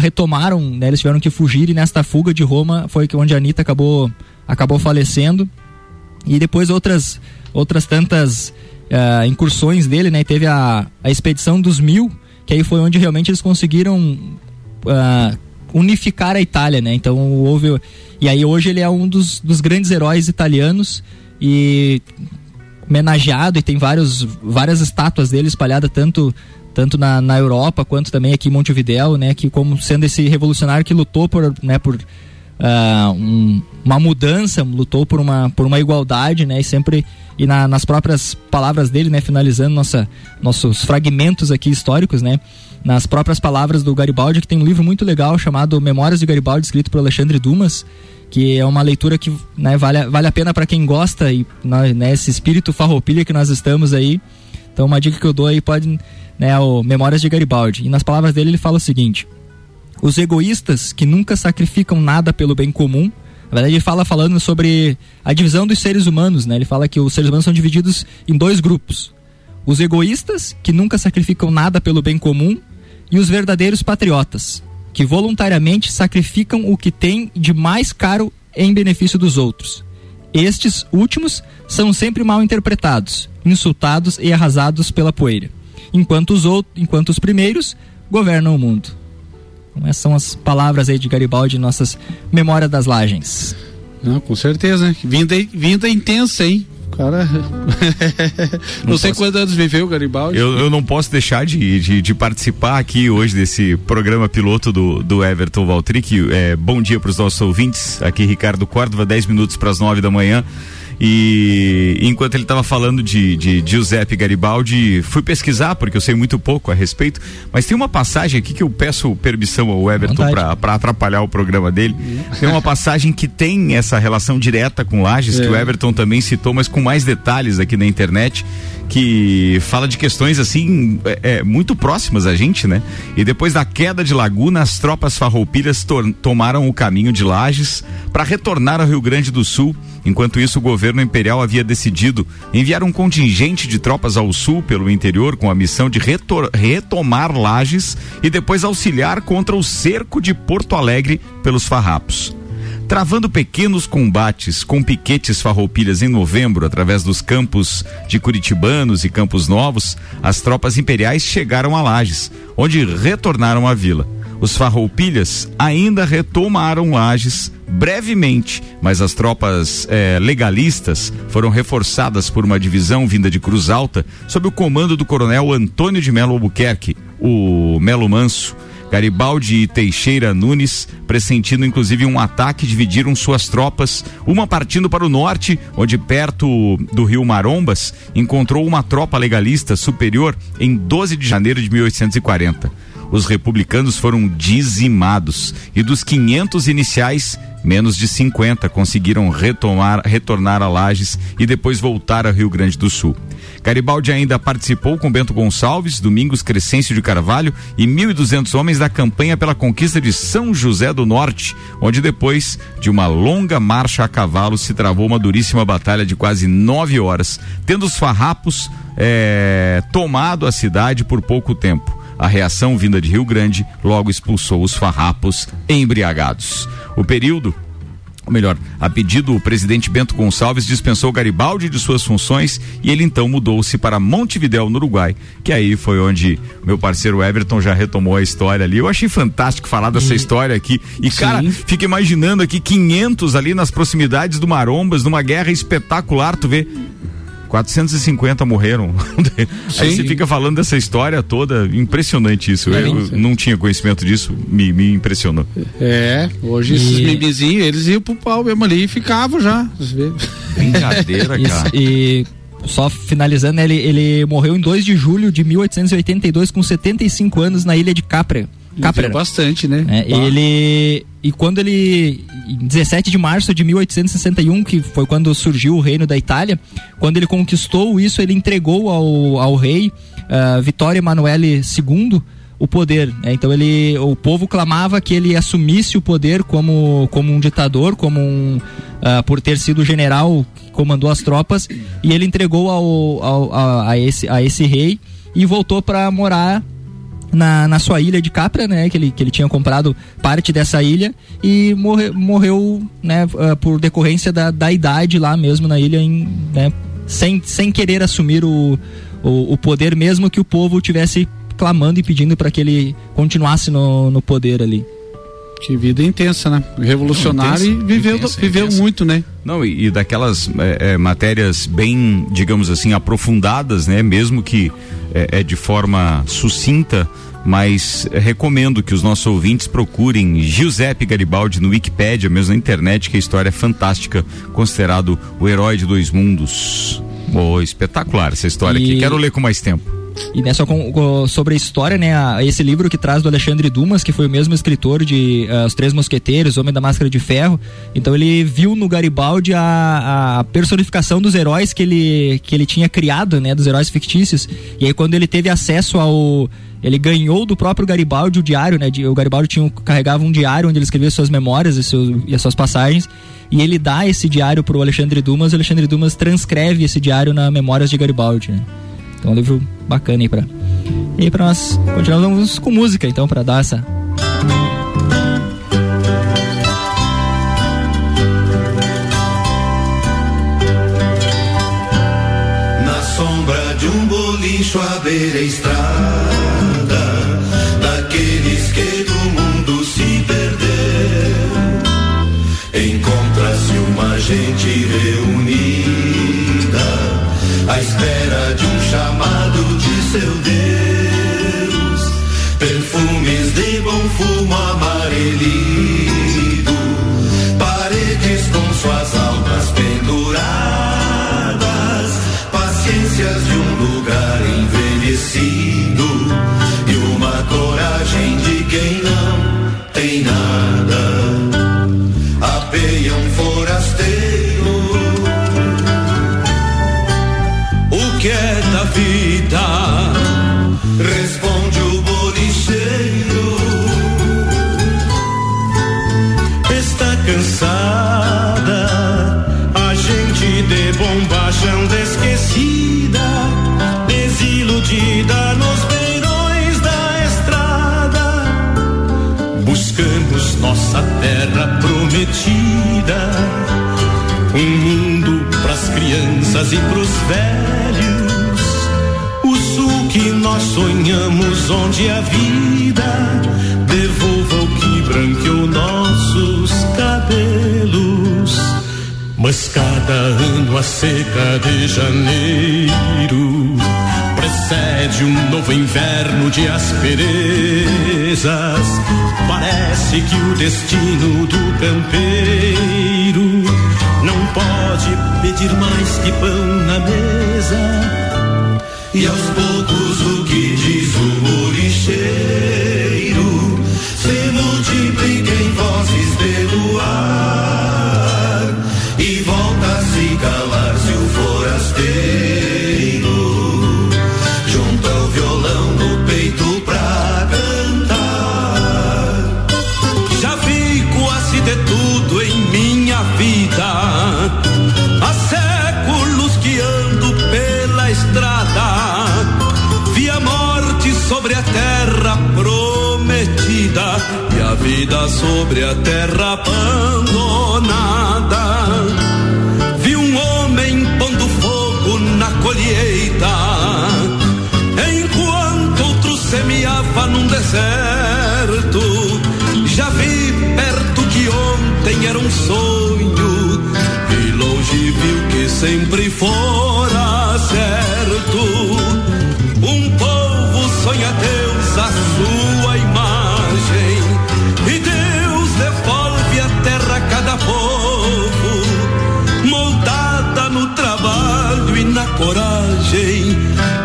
retomaram, né, eles tiveram que fugir e nesta fuga de Roma foi onde a Anitta acabou, acabou falecendo. E depois outras, outras tantas uh, incursões dele, né? Teve a, a expedição dos mil, que aí foi onde realmente eles conseguiram uh, unificar a Itália, né? Então houve e aí hoje ele é um dos, dos grandes heróis italianos e homenageado e tem vários, várias estátuas dele espalhadas tanto tanto na, na Europa quanto também aqui em Montevidéu, né? Que como sendo esse revolucionário que lutou por, né? Por uh, um, uma mudança, lutou por uma, por uma igualdade, né? E sempre e na, nas próprias palavras dele, né? Finalizando nossa, nossos fragmentos aqui históricos, né? Nas próprias palavras do Garibaldi, que tem um livro muito legal chamado Memórias de Garibaldi, escrito por Alexandre Dumas, que é uma leitura que né, vale, vale a pena para quem gosta e né, esse espírito farroupilha que nós estamos aí. Então uma dica que eu dou aí pode, né, o Memórias de Garibaldi. E nas palavras dele ele fala o seguinte: os egoístas que nunca sacrificam nada pelo bem comum. Na verdade, ele fala falando sobre a divisão dos seres humanos, né? Ele fala que os seres humanos são divididos em dois grupos: os egoístas, que nunca sacrificam nada pelo bem comum, e os verdadeiros patriotas, que voluntariamente sacrificam o que têm de mais caro em benefício dos outros. Estes últimos são sempre mal interpretados, insultados e arrasados pela poeira, enquanto os, outros, enquanto os primeiros governam o mundo. Então, essas são as palavras aí de Garibaldi em nossas Memórias das Lagens. Não, com certeza? Vinda, vinda intensa, hein? Cara. não, não sei posso... quantos anos viveu o Garibaldi. Eu, eu não posso deixar de, de, de, participar aqui hoje desse programa piloto do, do Everton Valtric. É, bom dia para os nossos ouvintes. Aqui, Ricardo Córdova, 10 minutos para as 9 da manhã. E enquanto ele estava falando de, de, de, Giuseppe Garibaldi, fui pesquisar, porque eu sei muito pouco a respeito, mas tem uma passagem aqui que eu peço permissão ao Everton para atrapalhar o programa dele. Tem uma passagem que tem essa relação direta com Lages, é. que o é. Everton também citou, mas com mais detalhes aqui na internet, que fala de questões assim, é, é muito próximas a gente, né? E depois da queda de Laguna, as tropas farroupilhas tomaram o caminho de Lages para retornar ao Rio Grande do Sul Enquanto isso, o governo imperial havia decidido enviar um contingente de tropas ao sul pelo interior com a missão de retomar Lages e depois auxiliar contra o cerco de Porto Alegre pelos farrapos. Travando pequenos combates com piquetes farroupilhas em novembro através dos campos de Curitibanos e Campos Novos, as tropas imperiais chegaram a Lages, onde retornaram à vila. Os farroupilhas ainda retomaram Lages brevemente, mas as tropas eh, legalistas foram reforçadas por uma divisão vinda de Cruz Alta sob o comando do coronel Antônio de Melo Albuquerque, o Melo Manso. Garibaldi e Teixeira Nunes, pressentindo inclusive um ataque, dividiram suas tropas, uma partindo para o norte, onde perto do rio Marombas encontrou uma tropa legalista superior em 12 de janeiro de 1840 os republicanos foram dizimados e dos 500 iniciais, menos de 50 conseguiram retomar, retornar a Lages e depois voltar ao Rio Grande do Sul. Garibaldi ainda participou com Bento Gonçalves, Domingos Crescêncio de Carvalho e 1.200 homens da campanha pela conquista de São José do Norte, onde depois de uma longa marcha a cavalo se travou uma duríssima batalha de quase nove horas, tendo os farrapos é, tomado a cidade por pouco tempo. A reação vinda de Rio Grande logo expulsou os farrapos embriagados. O período ou melhor, a pedido, o presidente Bento Gonçalves dispensou Garibaldi de suas funções e ele então mudou-se para Montevidéu, no Uruguai, que aí foi onde meu parceiro Everton já retomou a história ali. Eu achei fantástico falar dessa e... história aqui. E, Sim. cara, fica imaginando aqui 500 ali nas proximidades do Marombas, numa guerra espetacular, tu vê 450 morreram. Aí você fica falando dessa história toda, impressionante isso. É, eu, não tinha conhecimento disso, me, me impressionou. É, hoje e... esses memezinhos, eles iam pro pau mesmo ali e ficavam já. Brincadeira, cara. E só finalizando, ele, ele morreu em 2 de julho de 1882 com 75 anos na ilha de Capra, Capra. bastante, né? É, ele e quando ele em 17 de março de 1861, que foi quando surgiu o reino da Itália, quando ele conquistou isso, ele entregou ao, ao rei uh, Vittorio Emanuele II o poder. Né? Então ele, o povo clamava que ele assumisse o poder como, como um ditador, como um uh, por ter sido general que comandou as tropas, e ele entregou ao, ao a, a, esse, a esse rei e voltou para morar na, na sua ilha de Capra, né? Que ele, que ele tinha comprado parte dessa ilha e morre, morreu, né? Uh, por decorrência da, da idade lá mesmo na ilha, em, né? Sem, sem querer assumir o, o, o poder, mesmo que o povo tivesse clamando e pedindo para que ele continuasse no, no poder ali. Que vida intensa, né? Revolucionário intensa, e viveu, intensa, viveu intensa. muito, né? Não, e, e daquelas é, é, matérias bem, digamos assim, aprofundadas, né? Mesmo que é, é de forma sucinta, mas recomendo que os nossos ouvintes procurem Giuseppe Garibaldi no Wikipedia, mesmo na internet, que a história é fantástica, considerado o herói de dois mundos. Oh, espetacular essa história e... aqui. Quero ler com mais tempo. E né, só com, com, sobre a história, né? A, esse livro que traz do Alexandre Dumas, que foi o mesmo escritor de uh, Os Três Mosqueteiros, Homem da Máscara de Ferro. Então ele viu no Garibaldi a, a, personificação dos heróis que ele, que ele tinha criado, né? Dos heróis fictícios. E aí quando ele teve acesso ao ele ganhou do próprio Garibaldi o diário, né? O Garibaldi tinha, carregava um diário onde ele escrevia suas memórias e, e as suas passagens. E ele dá esse diário pro Alexandre Dumas, o Alexandre Dumas transcreve esse diário na Memórias de Garibaldi, né? Então é um livro bacana aí pra. E pra nós continuamos com música, então, pra dar essa. Na sombra de um bolicho à beira estrada, crianças e pros velhos que nós sonhamos, onde a vida devolva o que branqueou nossos cabelos. Mas cada ano a seca de janeiro precede um novo inverno de asperezas. Parece que o destino do campeiro pode pedir mais que pão na mesa? E aos poucos o que sobre a terra prometida e a vida sobre a terra abandonada. Vi um homem pondo fogo na colheita, enquanto outro semeava num deserto. Já vi perto que ontem era um sonho, e longe viu que sempre fora certo coragem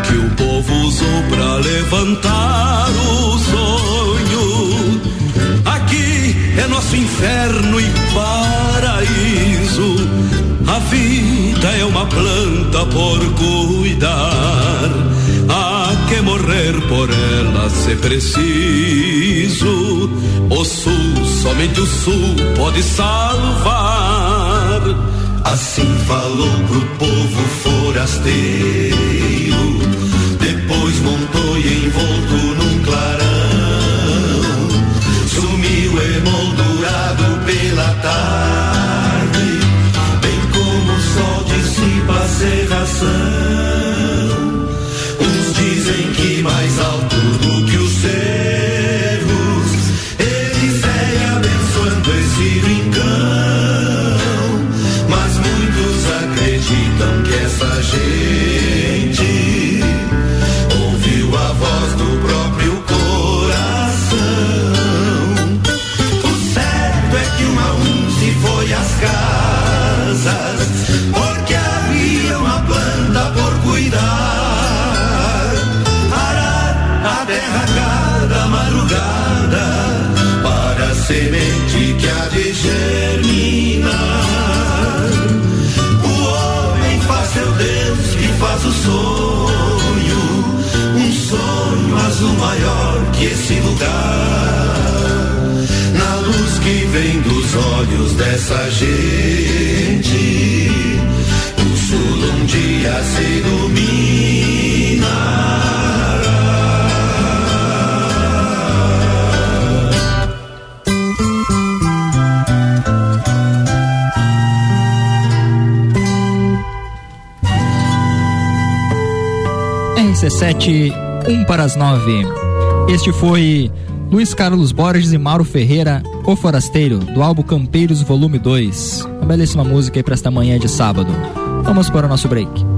que o povo usou para levantar o sonho. Aqui é nosso inferno e paraíso. A vida é uma planta por cuidar. Há que morrer por ela se preciso. O sul, somente o sul pode salvar. Assim falou pro povo forasteiro. Depois montou e envolto num clarão. Sumiu emoldurado pela tarde. Bem como o sol dissipa a serração. Que esse lugar. Na luz que vem dos olhos dessa gente, o sul um dia se iluminará. RC7, 1 para as 9. Este foi Luiz Carlos Borges e Mauro Ferreira, O Forasteiro, do álbum Campeiros Volume 2. Uma belíssima música aí para esta manhã de sábado. Vamos para o nosso break.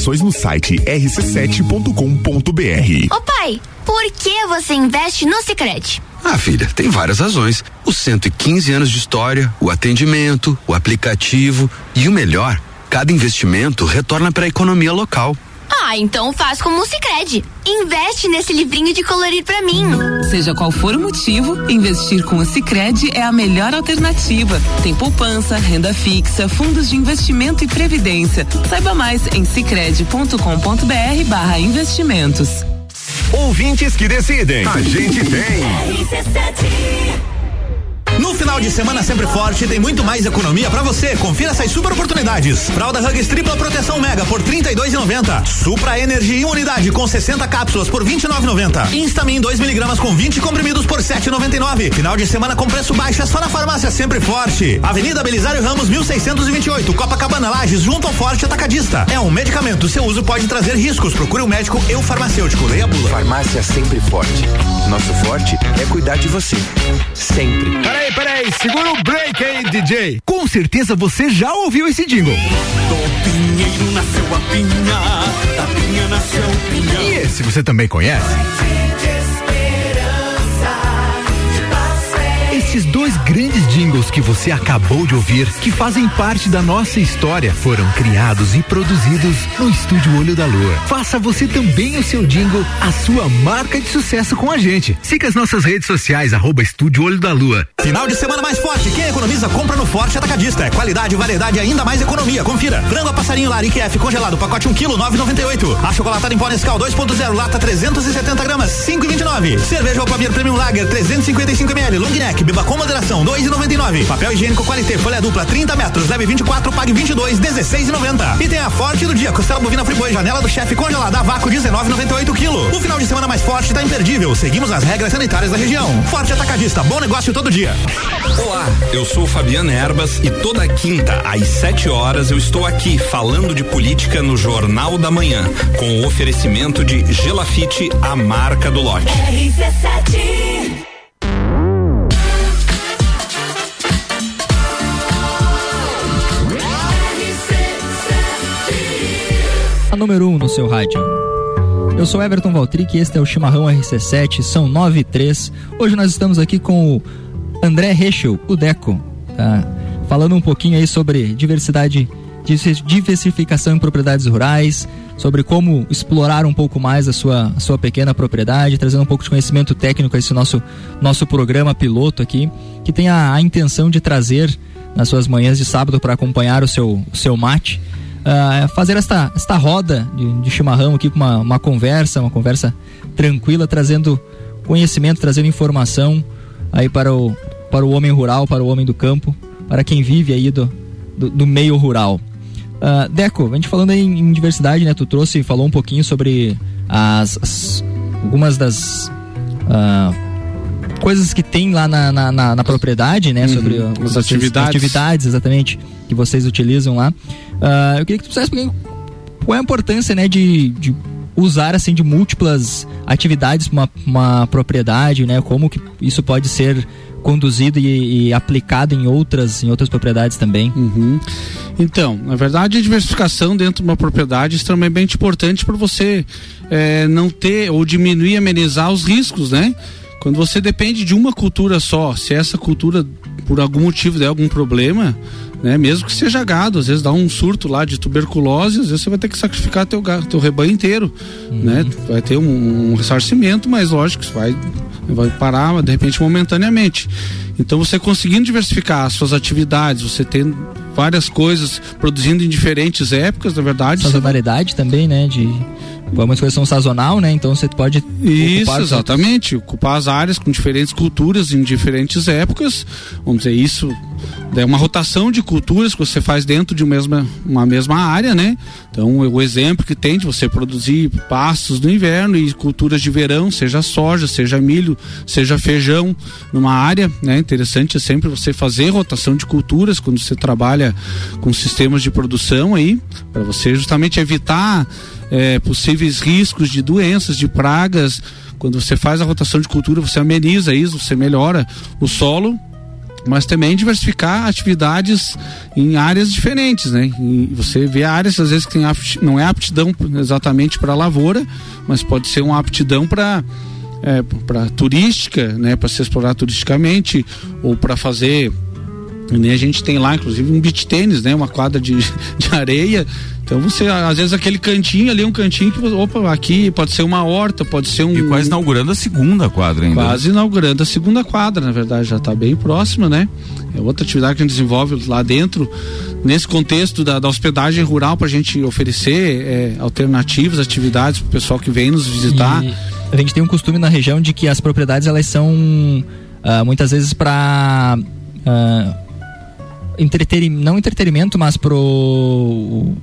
informações no site rc7.com.br. Ô pai, por que você investe no Sicredi? Ah, filha, tem várias razões. Os 115 anos de história, o atendimento, o aplicativo e o melhor, cada investimento retorna para a economia local. Ah, então faz como o Sicredi. Investe nesse livrinho de colorir pra mim. Seja qual for o motivo, investir com o Sicredi é a melhor alternativa. Tem poupança, renda fixa, fundos de investimento e previdência. Saiba mais em sicredi.com.br barra investimentos. Ouvintes que decidem. A gente tem. No final de semana sempre forte tem muito mais economia pra você. Confira essas super oportunidades. Fralda Hugs tripla proteção mega por 32,90. Supra Energy imunidade com 60 cápsulas por 29,90. Instamin 2 miligramas com 20 comprimidos por 7,99. Final de semana com preço baixo é só na farmácia sempre forte. Avenida Belisário Ramos 1628, Copacabana Lages, junto ao Forte Atacadista. É um medicamento. Seu uso pode trazer riscos. Procure um médico e o farmacêutico. Leia a bula. Farmácia sempre forte. Nosso forte é cuidar de você. Sempre. Peraí, peraí, segura o break aí, DJ. Com certeza você já ouviu esse jingle. Do pinheiro nasceu a pinha, da pinha nasceu o pinhão. E esse você também conhece? Esses dois grandes jingles que você acabou de ouvir, que fazem parte da nossa história, foram criados e produzidos no Estúdio Olho da Lua. Faça você também o seu jingle, a sua marca de sucesso com a gente. Siga as nossas redes sociais, arroba Estúdio Olho da Lua. Final de semana mais forte. Quem economiza, compra no Forte Atacadista. É qualidade, variedade e ainda mais economia. Confira. Frango a passarinho Lari QF congelado, pacote 1 kg, 9,98. A chocolatada em pó Nescau 2.0, lata 370 gramas, 5,29. Cerveja Alpamir Premium Lager 355 ml, long neck, com moderação, 2,99. Papel higiênico Qualité, folha dupla 30 metros, leve 24, pague 22, 16,90. E tem a forte do dia, costela bovina friboi, janela do chefe congelada a vácuo 19,98 kg. O final de semana mais forte tá imperdível. Seguimos as regras sanitárias da região. Forte Atacadista, bom negócio todo dia. Olá, eu sou Fabiano Erbas e toda quinta às 7 horas eu estou aqui falando de política no Jornal da Manhã, com o oferecimento de Gelafite, a marca do lote. RC7 número 1 um no seu rádio. Eu sou Everton Valtric e este é o Chimarrão RC7, são 9 e 3. Hoje nós estamos aqui com o André Rechel, o Deco, tá? Falando um pouquinho aí sobre diversidade, diversificação em propriedades rurais, sobre como explorar um pouco mais a sua, a sua pequena propriedade, trazendo um pouco de conhecimento técnico a esse nosso, nosso programa piloto aqui, que tem a, a intenção de trazer nas suas manhãs de sábado para acompanhar o seu, o seu mate uh, fazer esta, esta roda de, de chimarrão aqui com uma, uma conversa, uma conversa tranquila, trazendo conhecimento, trazendo informação aí para o, para o homem rural, para o homem do campo, para quem vive aí do, do, do meio rural. Uh, Deco, a gente falando aí em diversidade, né? Tu trouxe, falou um pouquinho sobre as, as algumas das uh, coisas que tem lá na, na, na, na propriedade, né? Uhum, sobre as atividades. atividades, exatamente, que vocês utilizam lá. Uh, eu queria que tu dissesse qual é a importância, né, de, de usar assim de múltiplas atividades uma, uma propriedade, né? Como que isso pode ser conduzido e, e, aplicado em outras em outras propriedades também. Uhum. Então, na verdade, a diversificação dentro de uma propriedade é extremamente importante para você é, não ter ou diminuir, amenizar os riscos, né? Quando você depende de uma cultura só, se essa cultura por algum motivo der algum problema, né? Mesmo que seja gado, às vezes dá um surto lá de tuberculose, às vezes você vai ter que sacrificar teu, gado, teu rebanho inteiro, uhum. né? Vai ter um, um, ressarcimento, mas lógico que vai, vai parar de repente momentaneamente. Então você conseguindo diversificar as suas atividades, você tem várias coisas produzindo em diferentes épocas, na verdade. Sazonalidade você... também, né? De Algumas coisas são sazonal, né? Então você pode. Isso, exatamente. Ocupar as áreas com diferentes culturas em diferentes épocas. Vamos dizer, isso é uma rotação de culturas que você faz dentro de uma mesma, uma mesma área, né? Então, o exemplo que tem de você produzir pastos no inverno e culturas de verão, seja soja, seja milho, seja feijão, numa área, né? Interessante é sempre você fazer rotação de culturas quando você trabalha com sistemas de produção aí, para você justamente evitar é, possíveis riscos de doenças, de pragas. Quando você faz a rotação de cultura, você ameniza isso, você melhora o solo, mas também diversificar atividades em áreas diferentes, né? E você vê áreas às vezes que não é aptidão exatamente para lavoura, mas pode ser uma aptidão para é, para turística, né? Para se explorar turisticamente ou para fazer a gente tem lá, inclusive, um beach tênis, né? Uma quadra de, de areia. Então você, às vezes, aquele cantinho ali, um cantinho que, opa, aqui pode ser uma horta, pode ser um. E quase inaugurando a segunda quadra ainda. Quase inaugurando a segunda quadra, na verdade, já está bem próxima, né? É outra atividade que a gente desenvolve lá dentro, nesse contexto da, da hospedagem rural, para a gente oferecer é, alternativas, atividades para o pessoal que vem nos visitar. E a gente tem um costume na região de que as propriedades elas são uh, muitas vezes para. Uh, ah, entretenimento, não entretenimento, mas pro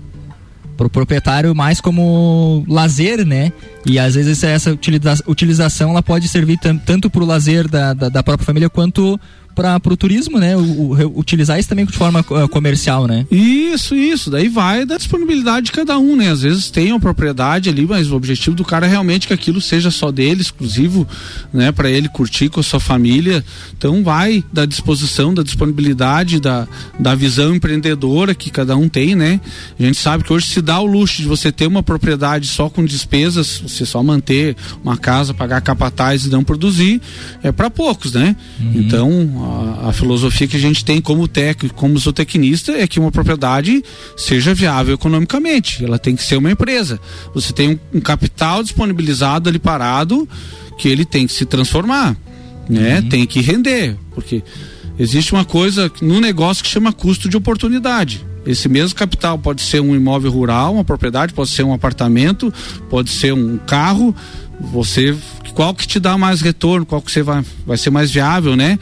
pro proprietário mais como lazer, né? E às vezes essa utiliza utilização ela pode servir tanto para o lazer da, da, da, própria família quanto para o turismo, né? O, o, utilizar isso também de forma uh, comercial, né? Isso, isso. Daí vai da disponibilidade de cada um, né? Às vezes tem uma propriedade ali, mas o objetivo do cara é realmente que aquilo seja só dele, exclusivo, né? Para ele curtir com a sua família. Então vai da disposição, da disponibilidade, da, da visão empreendedora que cada um tem, né? A gente sabe que hoje se dá o luxo de você ter uma propriedade só com despesas, você só manter uma casa, pagar capataz e não produzir, é para poucos, né? Uhum. Então, a, a, filosofia que a gente tem como técnico, como zootecnista, é que uma propriedade seja viável economicamente. Ela tem que ser uma empresa. Você tem um, um capital disponibilizado ali parado que ele tem que se transformar, né? Uhum. Tem que render, porque existe uma coisa no negócio que chama custo de oportunidade. Esse mesmo capital pode ser um imóvel rural, uma propriedade, pode ser um apartamento, pode ser um carro. Você, qual que te dá mais retorno, qual que você vai, vai ser mais viável, né?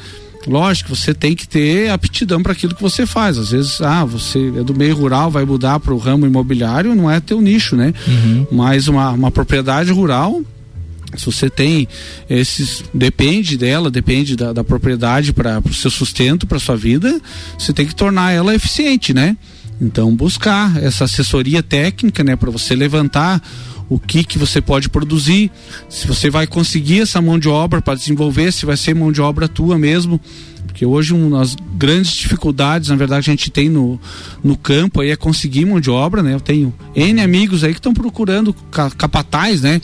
Lógico, você tem que ter aptidão para aquilo que você faz. Às vezes, ah, você é do meio rural, vai mudar para o ramo imobiliário, não é teu nicho, né? Uhum. Mas uma, uma propriedade rural, se você tem esses depende dela depende da, da propriedade para o seu sustento para sua vida você tem que tornar ela eficiente né então buscar essa assessoria técnica né para você levantar o que que você pode produzir, se você vai conseguir essa mão de obra para desenvolver, se vai ser mão de obra tua mesmo, Porque hoje uma das grandes dificuldades, na verdade, a gente tem no, no campo aí é conseguir mão de obra, né? Eu tenho N amigos aí que estão procurando ca capataz, né?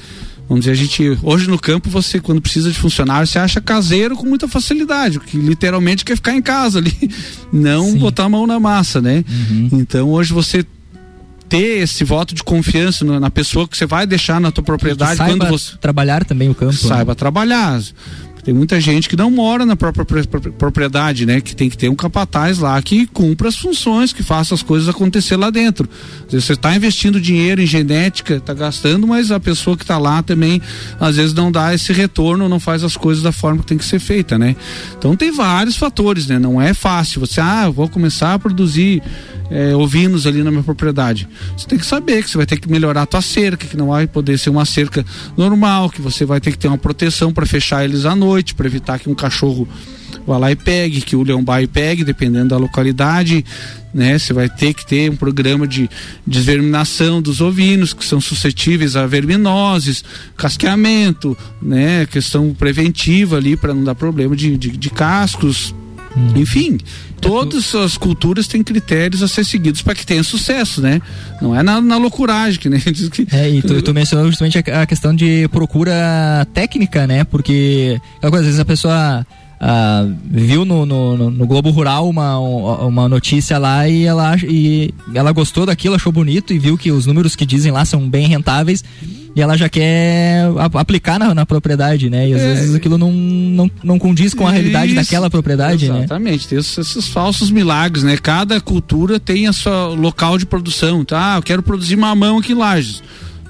Vamos dizer, a gente, hoje no campo, você, quando precisa de funcionário, você acha caseiro com muita facilidade, que literalmente quer ficar em casa ali, não Sim. botar a mão na massa, né? Uhum. Então, hoje você ter esse voto de confiança na, pessoa que você vai deixar na tua propriedade quando você trabalhar também o campo. Saiba né? trabalhar. Tem muita gente que não mora na própria propriedade, né? Que tem que ter um capataz lá que cumpra as funções, que faça as coisas acontecer lá dentro. Você está investindo dinheiro em genética, está gastando, mas a pessoa que está lá também, às vezes, não dá esse retorno, não faz as coisas da forma que tem que ser feita, né? Então tem vários fatores, né? Não é fácil. Você, ah, vou começar a produzir é, ovinos ali na minha propriedade. Você tem que saber que você vai ter que melhorar a tua cerca, que não vai poder ser uma cerca normal, que você vai ter que ter uma proteção para fechar eles à noite, para evitar que um cachorro vá lá e pegue, que o leão e pegue, dependendo da localidade, né? Você vai ter que ter um programa de desverminação dos ovinos que são suscetíveis a verminoses, casqueamento, né? Questão preventiva ali para não dar problema de, de, de cascos, hum. enfim todas as culturas têm critérios a ser seguidos para que tenha sucesso, né? Não é na, na loucuragem que diz que. É, e tu, tu mencionou justamente a, a, questão de procura técnica, né? Porque às vezes a pessoa Uh, viu no, no, no, Globo Rural uma, uma notícia lá e ela, e ela gostou daquilo, achou bonito e viu que os números que dizem lá são bem rentáveis e ela já quer aplicar na, na, propriedade, né? E às é. vezes aquilo não, não, não condiz com a realidade Isso. daquela propriedade, Exatamente. né? Exatamente, tem esses, esses, falsos milagres, né? Cada cultura tem a sua local de produção, tá? Ah, eu quero produzir mamão aqui em Lages.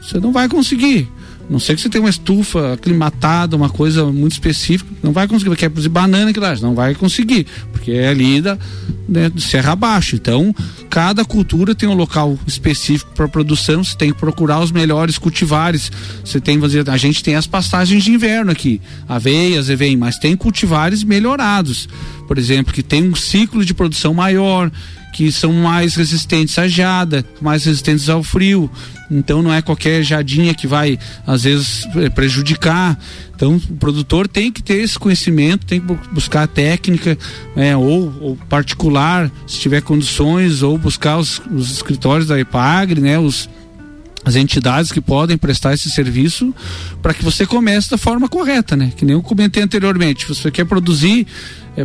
Você não vai conseguir não sei que você tem uma estufa aclimatada, uma coisa muito específica, não vai conseguir. Quer produzir banana aqui lá, não vai conseguir, porque é ali da, né, serra abaixo. Então, cada cultura tem um local específico para produção, você tem que procurar os melhores cultivares. Você tem, dizer, a gente tem as pastagens de inverno aqui, aveias, vem, mas tem cultivares melhorados. Por exemplo, que tem um ciclo de produção maior, que são mais resistentes à geada, mais resistentes ao frio. Então não é qualquer jadinha que vai às vezes eh, prejudicar. Então o produtor tem que ter esse conhecimento, tem que buscar técnica, é, ou, ou, particular, se tiver condições, ou buscar os, os escritórios da EPAGRE, né, os as entidades que podem prestar esse serviço para que você comece da forma correta, né? Que nem eu comentei anteriormente. Você quer produzir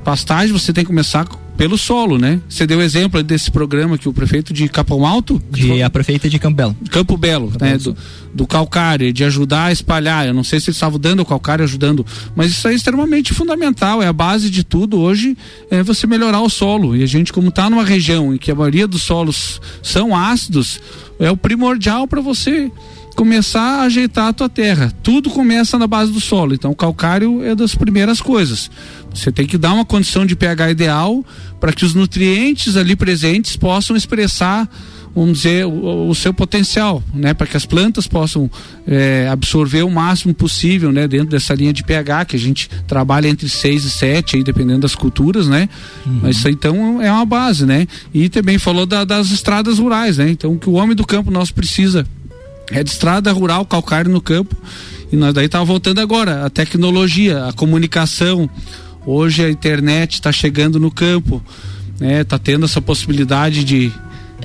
pastagem, você tem que começar pelo solo, né? Você deu exemplo desse programa que o prefeito de Capão Alto, de a prefeita de Campo Belo, Campo Belo, Campo né? Do, do, calcário, de ajudar a espalhar. Eu não sei se eles estavam dando o calcário, ajudando, mas isso é extremamente fundamental. É a base de tudo hoje é você melhorar o solo. E a gente, como está numa região em que a maioria dos solos são ácidos, é o primordial para você começar a ajeitar a tua terra. Tudo começa na base do solo. Então, o calcário é das primeiras coisas. Você tem que dar uma condição de pH ideal para que os nutrientes ali presentes possam expressar vamos dizer, o, o, seu potencial, né? Para que as plantas possam é, absorver o máximo possível, né? Dentro dessa linha de pH que a gente trabalha entre 6 e 7, aí, dependendo das culturas, né? Uhum. Mas isso então é uma base, né? E também falou da, das estradas rurais, né? Então o que o homem do campo nosso precisa é de estrada rural, calcário no campo. E nós daí tá voltando agora, a tecnologia, a comunicação, Hoje a internet está chegando no campo, né? Tá tendo essa possibilidade de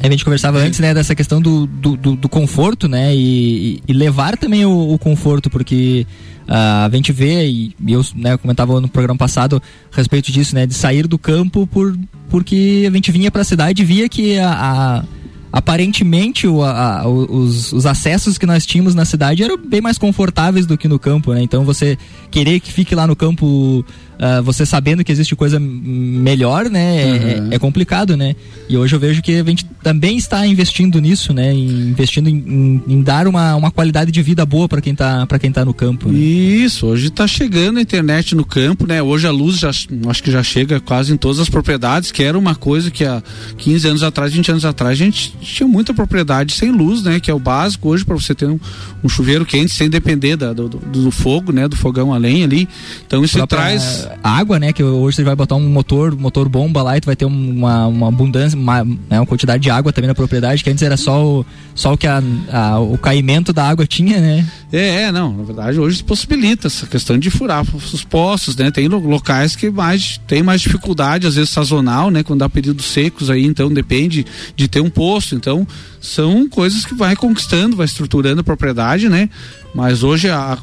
a gente conversava antes, né, dessa questão do, do, do, do conforto, né, e, e levar também o, o conforto, porque uh, a gente vê, e, e eu né, comentava no programa passado a respeito disso, né, de sair do campo por, porque a gente vinha para a cidade e via que a, a aparentemente o, a, os, os, acessos que nós tínhamos na cidade eram bem mais confortáveis do que no campo, né? Então você querer que fique lá no campo uh, você sabendo que existe coisa melhor, né? É, uhum. é, é, complicado, né? E hoje eu vejo que a gente também está investindo nisso, né? Investindo em, em, em dar uma, uma qualidade de vida boa para quem está para quem tá no campo. Né? Isso, hoje está chegando a internet no campo, né? Hoje a luz já acho que já chega quase em todas as propriedades, que era uma coisa que há 15 anos atrás, 20 anos atrás, a gente tinha muita propriedade sem luz, né? Que é o básico hoje para você ter um, um, chuveiro quente sem depender da, do, do, do, fogo, né? Do fogão a lenha ali. Então isso traz água, né? Que hoje você vai botar um motor, motor bomba lá e tu vai ter uma, uma abundância, uma, né, uma quantidade de água também na propriedade, que antes era só o, só o que a, a, o caimento da água tinha, né? É, é, não, na verdade hoje possibilita essa questão de furar os poços, né? Tem locais que mais tem mais dificuldade, às vezes sazonal, né? Quando dá períodos secos aí, então depende de ter um poço, então são coisas que vai conquistando, vai estruturando a propriedade, né? Mas hoje a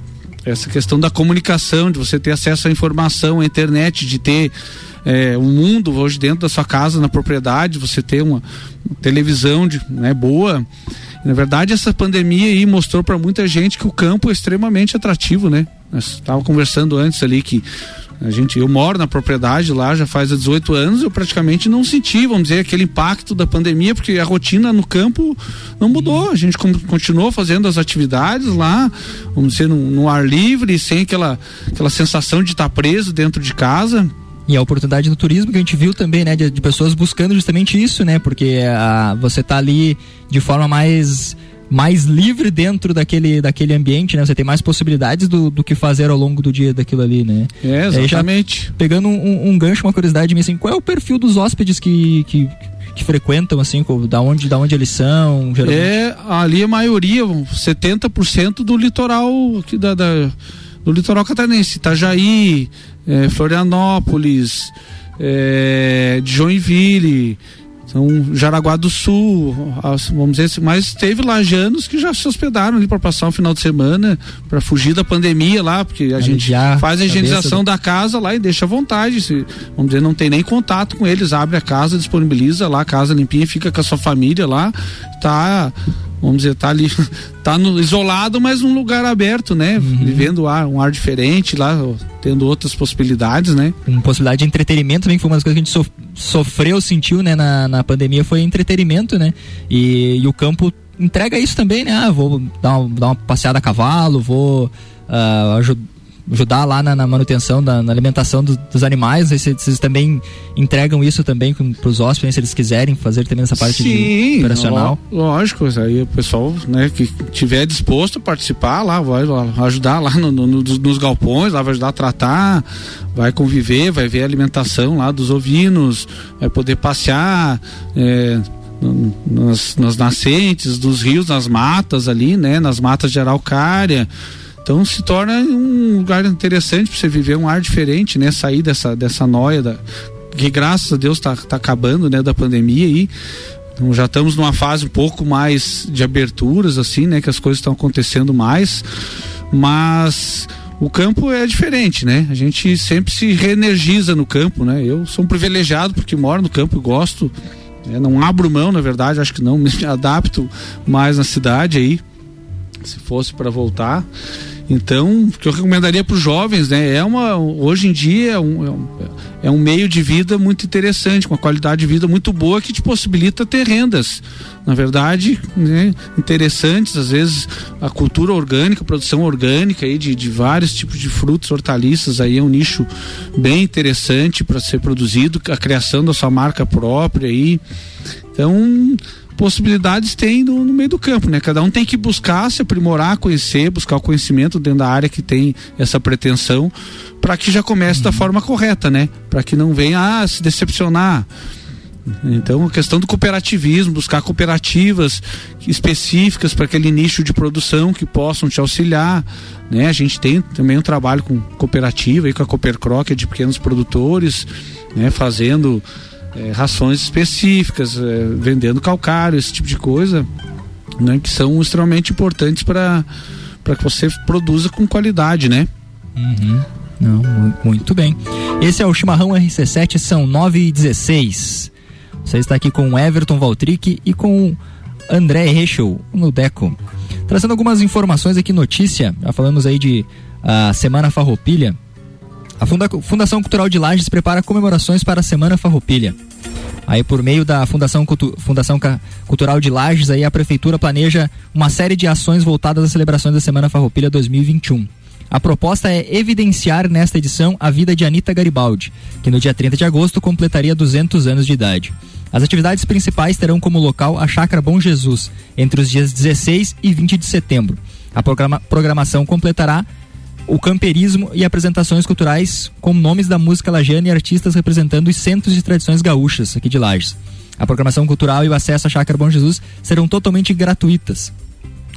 essa questão da comunicação, de você ter acesso à informação, à internet, de ter é, um mundo hoje dentro da sua casa, na propriedade, você ter uma, televisão de, né, boa. Na verdade, essa pandemia aí mostrou para muita gente que o campo é extremamente atrativo, né? Nós estava conversando antes ali que a gente, eu moro na propriedade lá já faz 18 anos, eu praticamente não senti, vamos dizer, aquele impacto da pandemia, porque a rotina no campo não mudou. A gente continuou fazendo as atividades lá, vamos dizer, no, no ar livre, sem aquela, aquela sensação de estar preso dentro de casa. E a oportunidade do turismo que a gente viu também, né? De, de pessoas buscando justamente isso, né? Porque a, você tá ali de forma mais mais livre dentro daquele, daquele ambiente, né? Você tem mais possibilidades do, do que fazer ao longo do dia daquilo ali, né? É, exatamente. pegando um, um, gancho, uma curiosidade minha, assim, qual é o perfil dos hóspedes que, que, que frequentam, assim, da onde, da onde eles são? Geralmente? É, ali a maioria, 70% do litoral aqui da, da, do litoral catarinense, Itajaí, é, Florianópolis, é, de Joinville, são Jaraguá do Sul, vamos dizer assim, mas teve lajanos que já se hospedaram ali para passar um final de semana, para fugir da pandemia lá, porque a gente faz a higienização do... da casa lá e deixa à vontade. Se, vamos dizer, não tem nem contato com eles, abre a casa, disponibiliza lá a casa limpinha, fica com a sua família lá, tá vamos dizer, tá ali, tá no, isolado, mas num lugar aberto, né? Uhum. Vivendo ar, um ar diferente lá, tendo outras possibilidades, né? Uma possibilidade de entretenimento também, que foi uma das coisas que a gente so, sofreu, sentiu, né, na, na pandemia, foi entretenimento, né? E, e o campo entrega isso também, né? Ah, vou dar uma, dar uma passeada a cavalo, vou uh, ah, ajudar ajudar lá na, na manutenção, da, na alimentação do, dos animais. Vocês, vocês também entregam isso também para os hóspedes, se eles quiserem fazer também essa parte Sim, de operacional? Lógico, aí o pessoal né, que tiver disposto a participar lá, vai ajudar lá no, no, nos galpões, lá vai ajudar a tratar, vai conviver, vai ver a alimentação lá dos ovinos, vai poder passear. É, nas, nas nascentes dos rios, nas matas ali, né? Nas matas de araucária. Então se torna um lugar interessante para você viver um ar diferente, né? Sair dessa, dessa noia da, que graças a Deus está tá acabando, né? Da pandemia aí. Então já estamos numa fase um pouco mais de aberturas, assim, né? Que as coisas estão acontecendo mais. Mas o campo é diferente, né? A gente sempre se reenergiza no campo, né? Eu sou um privilegiado porque moro no campo e gosto. Né? Não abro mão, na verdade, acho que não, me adapto mais na cidade aí, se fosse para voltar. Então, o que eu recomendaria para os jovens, né? É uma, hoje em dia é um, é um, é, um, meio de vida muito interessante, com uma qualidade de vida muito boa que te possibilita ter rendas, na verdade, né? interessantes. Às vezes a cultura orgânica, a produção orgânica aí de, de vários tipos de frutos, hortaliças aí é um nicho bem interessante para ser produzido, a criação da sua marca própria aí. Então, possibilidades tem no, no, meio do campo, né? Cada um tem que buscar se aprimorar, conhecer, buscar o conhecimento dentro da área que tem essa pretensão, para que já comece uhum. da forma correta, né? Para que não venha a se decepcionar. Então, a questão do cooperativismo, buscar cooperativas específicas para aquele nicho de produção que possam te auxiliar, né? A gente tem também um trabalho com cooperativa e com a Coopercro, que é de pequenos produtores, né? Fazendo é, rações específicas, é, vendendo calcário, esse tipo de coisa, né, que são extremamente importantes para que você produza com qualidade, né? Uhum. Não, muito bem. Esse é o Chimarrão RC7, são 9 e 16 Você está aqui com Everton Valtric e com André Rechel no Deco. Trazendo algumas informações aqui, notícia. Já falamos aí de a Semana Farroupilha. A Funda Fundação Cultural de Lages prepara comemorações para a Semana Farroupilha. Aí por meio da Fundação, Cultu Fundação Cultural de Lages, aí a prefeitura planeja uma série de ações voltadas às celebrações da Semana Farroupilha 2021. A proposta é evidenciar nesta edição a vida de Anita Garibaldi, que no dia 30 de agosto completaria 200 anos de idade. As atividades principais terão como local a Chácara Bom Jesus, entre os dias 16 e 20 de setembro. A programa programação completará o camperismo e apresentações culturais com nomes da música lagiana e artistas representando os centros de tradições gaúchas aqui de Lages. A programação cultural e o acesso à Chácara Bom Jesus serão totalmente gratuitas.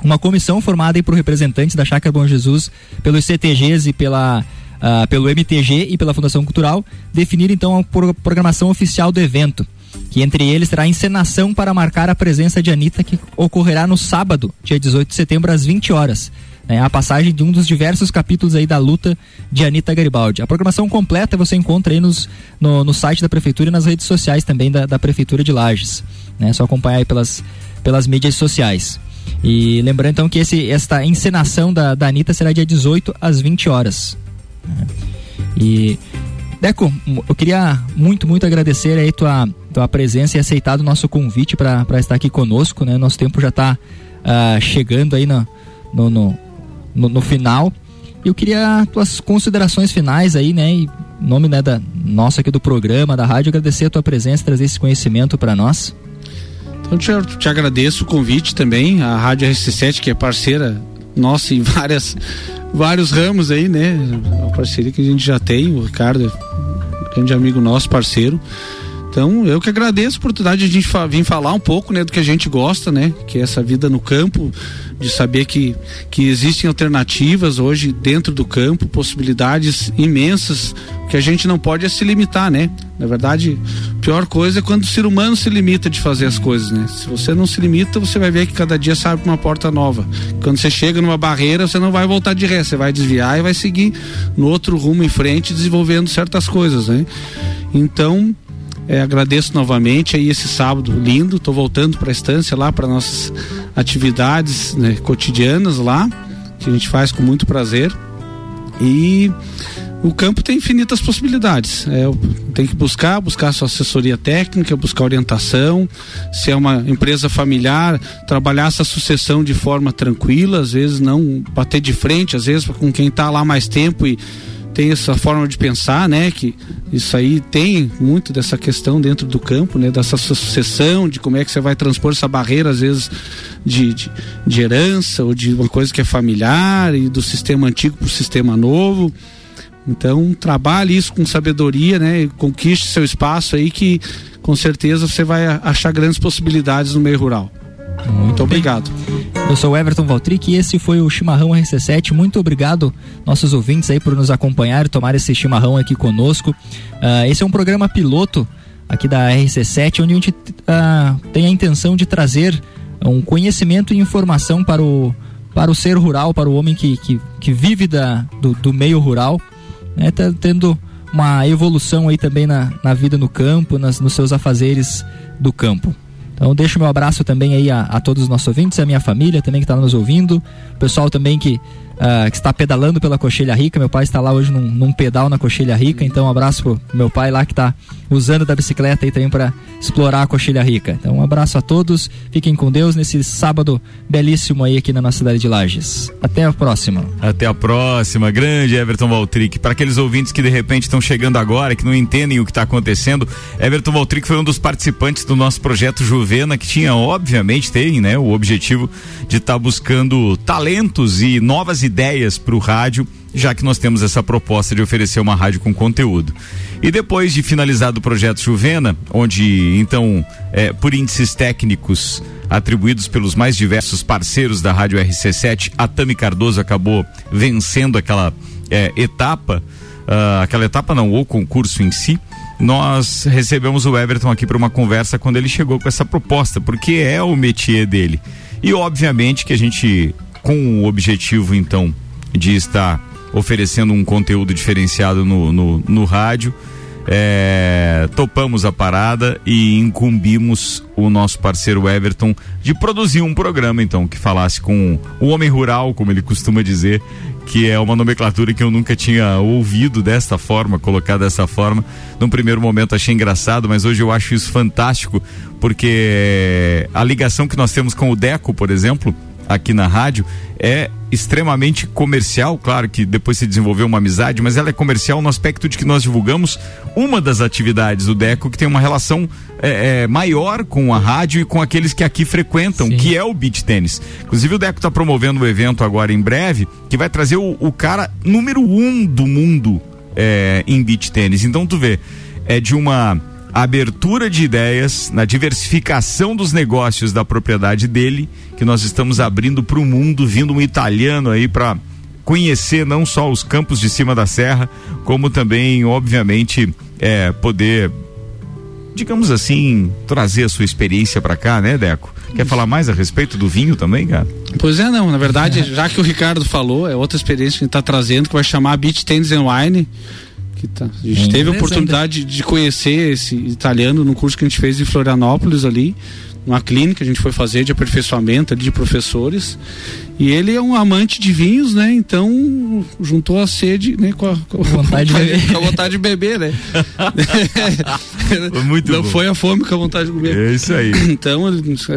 Uma comissão formada por representantes da Chácara Bom Jesus, pelos CTGs e pela uh, pelo MTG e pela Fundação Cultural, definir então a programação oficial do evento, que entre eles terá encenação para marcar a presença de Anitta, que ocorrerá no sábado, dia 18 de setembro, às 20 horas. É a passagem de um dos diversos capítulos aí da luta de Anitta Garibaldi. A programação completa você encontra aí nos, no, no site da Prefeitura e nas redes sociais também da, da Prefeitura de Lages. Né? É só acompanhar aí pelas, pelas mídias sociais. E lembrando então que esse, esta encenação da, da Anitta será dia 18 às 20 horas. E Deco, eu queria muito, muito agradecer aí tua, tua presença e aceitado o nosso convite para estar aqui conosco, né? Nosso tempo já está uh, ah, chegando aí no, no, no, no, no final. Eu queria tuas considerações finais aí, né? Nome né, da nossa aqui do programa, da rádio, agradecer a tua presença, trazer esse conhecimento para nós. Então te, te agradeço o convite também, a Rádio RC7, que é parceira nossa em várias vários ramos aí, né? A parceria que a gente já tem, o Ricardo é grande amigo nosso, parceiro. Então, eu que agradeço a oportunidade de a gente vir falar um pouco, né, do que a gente gosta, né, que é essa vida no campo, de saber que, que existem alternativas hoje dentro do campo, possibilidades imensas, que a gente não pode é se limitar, né? Na verdade, a pior coisa é quando o ser humano se limita de fazer as coisas, né? Se você não se limita, você vai ver que cada dia sabe uma porta nova. Quando você chega numa barreira, você não vai voltar de ré, você vai desviar e vai seguir no outro rumo em frente, desenvolvendo certas coisas, né? Então, é, agradeço novamente aí esse sábado lindo. Estou voltando para a estância lá para nossas atividades né, cotidianas lá que a gente faz com muito prazer e o campo tem infinitas possibilidades. É, tem que buscar, buscar sua assessoria técnica, buscar orientação. Se é uma empresa familiar, trabalhar essa sucessão de forma tranquila, às vezes não bater de frente, às vezes com quem está lá mais tempo e tem essa forma de pensar, né? Que isso aí tem muito dessa questão dentro do campo, né? Dessa sucessão, de como é que você vai transpor essa barreira, às vezes, de, de, de herança ou de uma coisa que é familiar e do sistema antigo para o sistema novo. Então, trabalhe isso com sabedoria, né? Conquiste seu espaço aí que com certeza você vai achar grandes possibilidades no meio rural. Muito, obrigado. Eu sou Everton Valtric e esse foi o Chimarrão RC7. Muito obrigado, nossos ouvintes aí, por nos acompanhar e tomar esse chimarrão aqui conosco. Uh, esse é um programa piloto aqui da RC7, onde a gente uh, tem a intenção de trazer um conhecimento e informação para o, para o ser rural, para o homem que, que, que vive da, do, do meio rural, né, tá tendo uma evolução aí também na, na vida no campo, nas, nos seus afazeres do campo. Então deixo meu abraço também aí a, a todos os nossos ouvintes, a minha família também que está nos ouvindo, o pessoal também que, uh, que está pedalando pela Coxilha Rica. Meu pai está lá hoje num, num pedal na Coxilha Rica, então um abraço pro meu pai lá que está usando da bicicleta aí também para explorar a Coxilha Rica. Então um abraço a todos, fiquem com Deus nesse sábado belíssimo aí aqui na nossa cidade de Lages. Até a próxima. Até a próxima, grande Everton Valtric. Para aqueles ouvintes que de repente estão chegando agora, que não entendem o que está acontecendo, Everton Valtric foi um dos participantes do nosso projeto Juvena, que tinha, obviamente, tem, né, o objetivo de estar tá buscando talentos e novas ideias para o rádio já que nós temos essa proposta de oferecer uma rádio com conteúdo. E depois de finalizado o projeto Juvena, onde então, é, por índices técnicos atribuídos pelos mais diversos parceiros da Rádio RC7, a Tami Cardoso acabou vencendo aquela é, etapa, uh, aquela etapa não, o concurso em si. Nós recebemos o Everton aqui para uma conversa quando ele chegou com essa proposta, porque é o métier dele. E obviamente que a gente, com o objetivo então de estar oferecendo um conteúdo diferenciado no, no, no rádio. É, topamos a parada e incumbimos o nosso parceiro Everton de produzir um programa, então, que falasse com o homem rural, como ele costuma dizer, que é uma nomenclatura que eu nunca tinha ouvido desta forma, colocar dessa forma. Num primeiro momento achei engraçado, mas hoje eu acho isso fantástico, porque a ligação que nós temos com o Deco, por exemplo, aqui na rádio, é extremamente comercial, claro que depois se desenvolveu uma amizade, mas ela é comercial no aspecto de que nós divulgamos uma das atividades do Deco que tem uma relação é, é, maior com a rádio e com aqueles que aqui frequentam, Sim. que é o beach tênis. Inclusive o Deco está promovendo um evento agora em breve que vai trazer o, o cara número um do mundo é, em beach tênis. Então tu vê, é de uma abertura de ideias, na diversificação dos negócios da propriedade dele, que nós estamos abrindo para o mundo, vindo um italiano aí para conhecer não só os campos de cima da serra, como também, obviamente, é, poder, digamos assim, trazer a sua experiência para cá, né, Deco? Quer falar mais a respeito do vinho também, cara? Pois é, não. Na verdade, já que o Ricardo falou, é outra experiência que a gente está trazendo, que vai chamar Beach Tennis and Wine que tá. A gente teve a oportunidade de conhecer esse italiano no curso que a gente fez em Florianópolis ali, numa clínica, a gente foi fazer de aperfeiçoamento ali de professores. E ele é um amante de vinhos, né? Então juntou a sede, né? Com a, com a vontade, de beber. Com a vontade de beber, né? Muito Não bom. foi a fome com a vontade de beber. É isso aí. Então,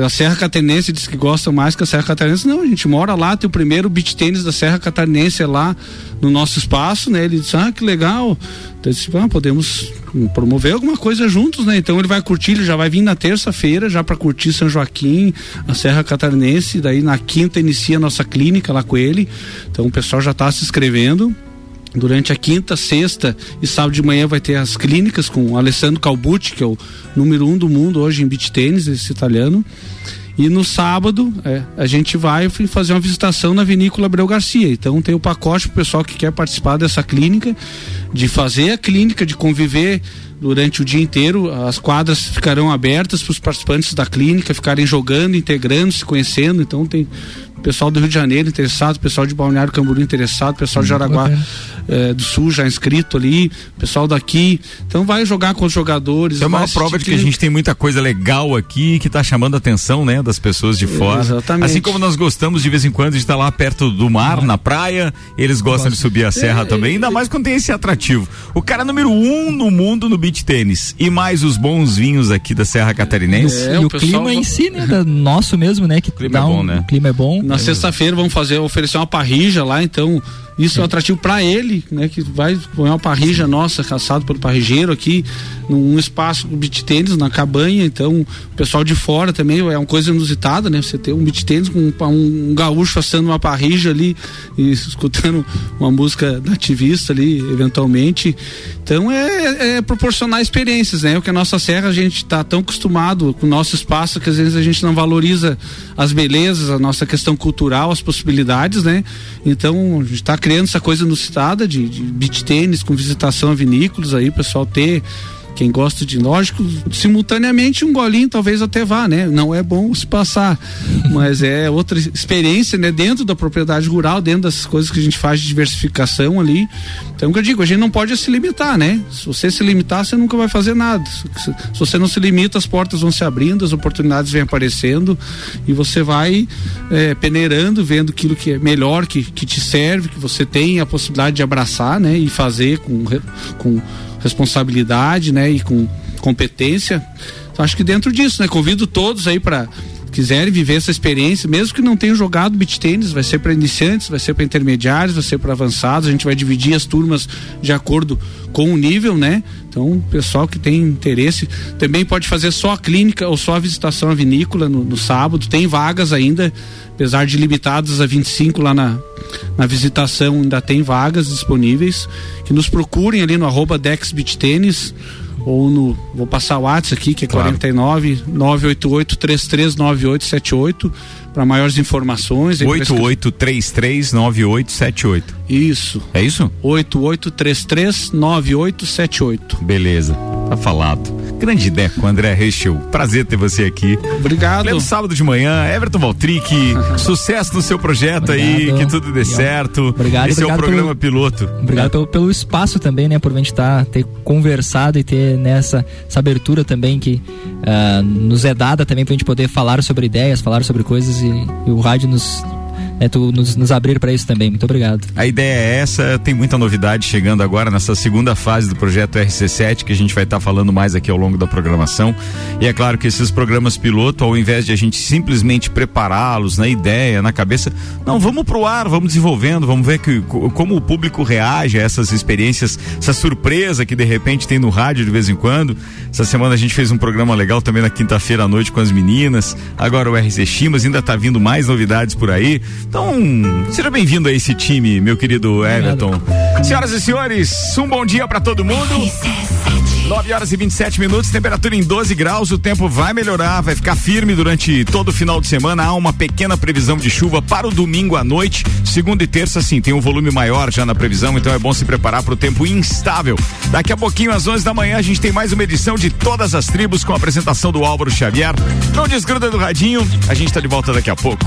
a Serra Catarinense diz que gosta mais que a Serra Catarinense. Não, a gente mora lá, tem o primeiro beach tênis da Serra Catarinense é lá no nosso espaço, né? Ele disse, ah, que legal. Então, disse, ah, podemos promover alguma coisa juntos, né? Então ele vai curtir, ele já vai vir na terça-feira já para curtir São Joaquim, a Serra Catarinense, daí na quinta inicia a nossa clínica lá com ele. Então o pessoal já está se inscrevendo. Durante a quinta, sexta e sábado de manhã vai ter as clínicas com o Alessandro Calbucci, que é o número um do mundo hoje em beach tênis, esse italiano. E no sábado é, a gente vai fazer uma visitação na vinícola Abreu Garcia. Então tem o pacote para o pessoal que quer participar dessa clínica, de fazer a clínica, de conviver durante o dia inteiro. As quadras ficarão abertas para os participantes da clínica ficarem jogando, integrando, se conhecendo. Então tem pessoal do Rio de Janeiro interessado, pessoal de Balneário Camboriú interessado, pessoal de Jaraguá eh, do Sul já inscrito ali, pessoal daqui. Então vai jogar com os jogadores. É uma prova de que a gente tem muita coisa legal aqui que está chamando a atenção, né, das pessoas de fora. Exatamente. Assim como nós gostamos de vez em quando de estar lá perto do mar, na praia, eles gostam de subir a serra É, também, ainda mais quando tem esse atrativo. O cara número um no mundo no beach tênis e mais os bons vinhos aqui da Serra Catarinense. É, e o o clima em si, né? da- nosso mesmo, né? Que clima dá é bom, um- né? O clima é bom. Na sexta-feira vamos fazer oferecer uma parrija lá, então isso é atrativo para ele, né? Que vai pôr uma parrija nossa, caçado pelo parrigeiro aqui, num espaço com beach tênis na cabanha, então o pessoal de fora também é uma coisa inusitada, né? Você ter um beach tênis com um, um gaúcho assando uma parrija ali e escutando uma música nativista ali, eventualmente. Então é, é proporcionar experiências, né? O que a nossa serra a gente está tão acostumado com o nosso espaço que às vezes a gente não valoriza as belezas, a nossa questão cultural, as possibilidades, né? Então a gente está criando essa coisa inusitada de, de beach tênis com visitação a vinícolas aí, pessoal ter quem gosta de lógico, simultaneamente um golinho talvez até vá, né? Não é bom se passar, mas é outra experiência, né? Dentro da propriedade rural, dentro das coisas que a gente faz de diversificação ali. Então, o que eu digo, a gente não pode se limitar, né? Se você se limitar, você nunca vai fazer nada. Se, você não se limita, as portas vão se abrindo, as oportunidades vêm aparecendo e você vai é, peneirando, vendo aquilo que é melhor, que, que te serve, que você tem a possibilidade de abraçar, né? E fazer com, com responsabilidade, né? E com competência. Então, acho que dentro disso, né? Convido todos aí para quiserem viver essa experiência, mesmo que não tenham jogado beach tênis, vai ser para iniciantes, vai ser para intermediários, vai ser para avançados. A gente vai dividir as turmas de acordo com o nível, né? Então, o pessoal que tem interesse também pode fazer só a clínica ou só a visitação à vinícola no, no sábado. Tem vagas ainda, apesar de limitadas a 25 lá na, na visitação, ainda tem vagas disponíveis. Que nos procurem ali no arroba Dex Beach Tênis ou no. Vou passar o WhatsApp aqui, que é Claro. 49 988 339878 para maiores informações. Ele vai escrever- 88339878. Isso. É isso? 88339878. Beleza, tá falado. Grande Deco, André Rechel. Prazer ter você aqui. Obrigado. Pleno sábado de manhã, Everton Valtric, sucesso no seu projeto aí, Obrigado. que tudo dê certo. Obrigado, Esse é o obrigado programa pelo- piloto. Obrigado pelo, pelo espaço também, né? Por a gente tá, ter conversado e ter nessa essa abertura também que ah, nos é dada também pra gente poder falar sobre ideias, falar sobre coisas e, e o rádio nos é, tu nos, nos abrir para isso também. Muito obrigado. A ideia é essa, tem muita novidade chegando agora nessa segunda fase do projeto RC7, que a gente vai estar tá falando mais aqui ao longo da programação. E é claro que esses programas piloto, ao invés de a gente simplesmente prepará-los na ideia, na cabeça, não, vamos pro ar, vamos desenvolvendo, vamos ver que, como o público reage a essas experiências, essa surpresa que de repente tem no rádio de vez em quando. Essa semana a gente fez um programa legal também na quinta-feira à noite com as meninas. Agora o RC Chimas ainda tá vindo mais novidades por aí. Então, seja bem-vindo a esse time, meu querido Everton. Senhoras e senhores, um bom dia para todo mundo. 9 horas e 27 minutos, temperatura em 12 graus. O tempo vai melhorar, vai ficar firme durante todo o final de semana. Há uma pequena previsão de chuva para o domingo à noite. Segunda e terça, sim, tem um volume maior já na previsão, então é bom se preparar para o tempo instável. Daqui a pouquinho, às 11 da manhã, a gente tem mais uma edição de Todas as Tribos com a apresentação do Álvaro Xavier. Não desgruda do radinho, a gente está de volta daqui a pouco.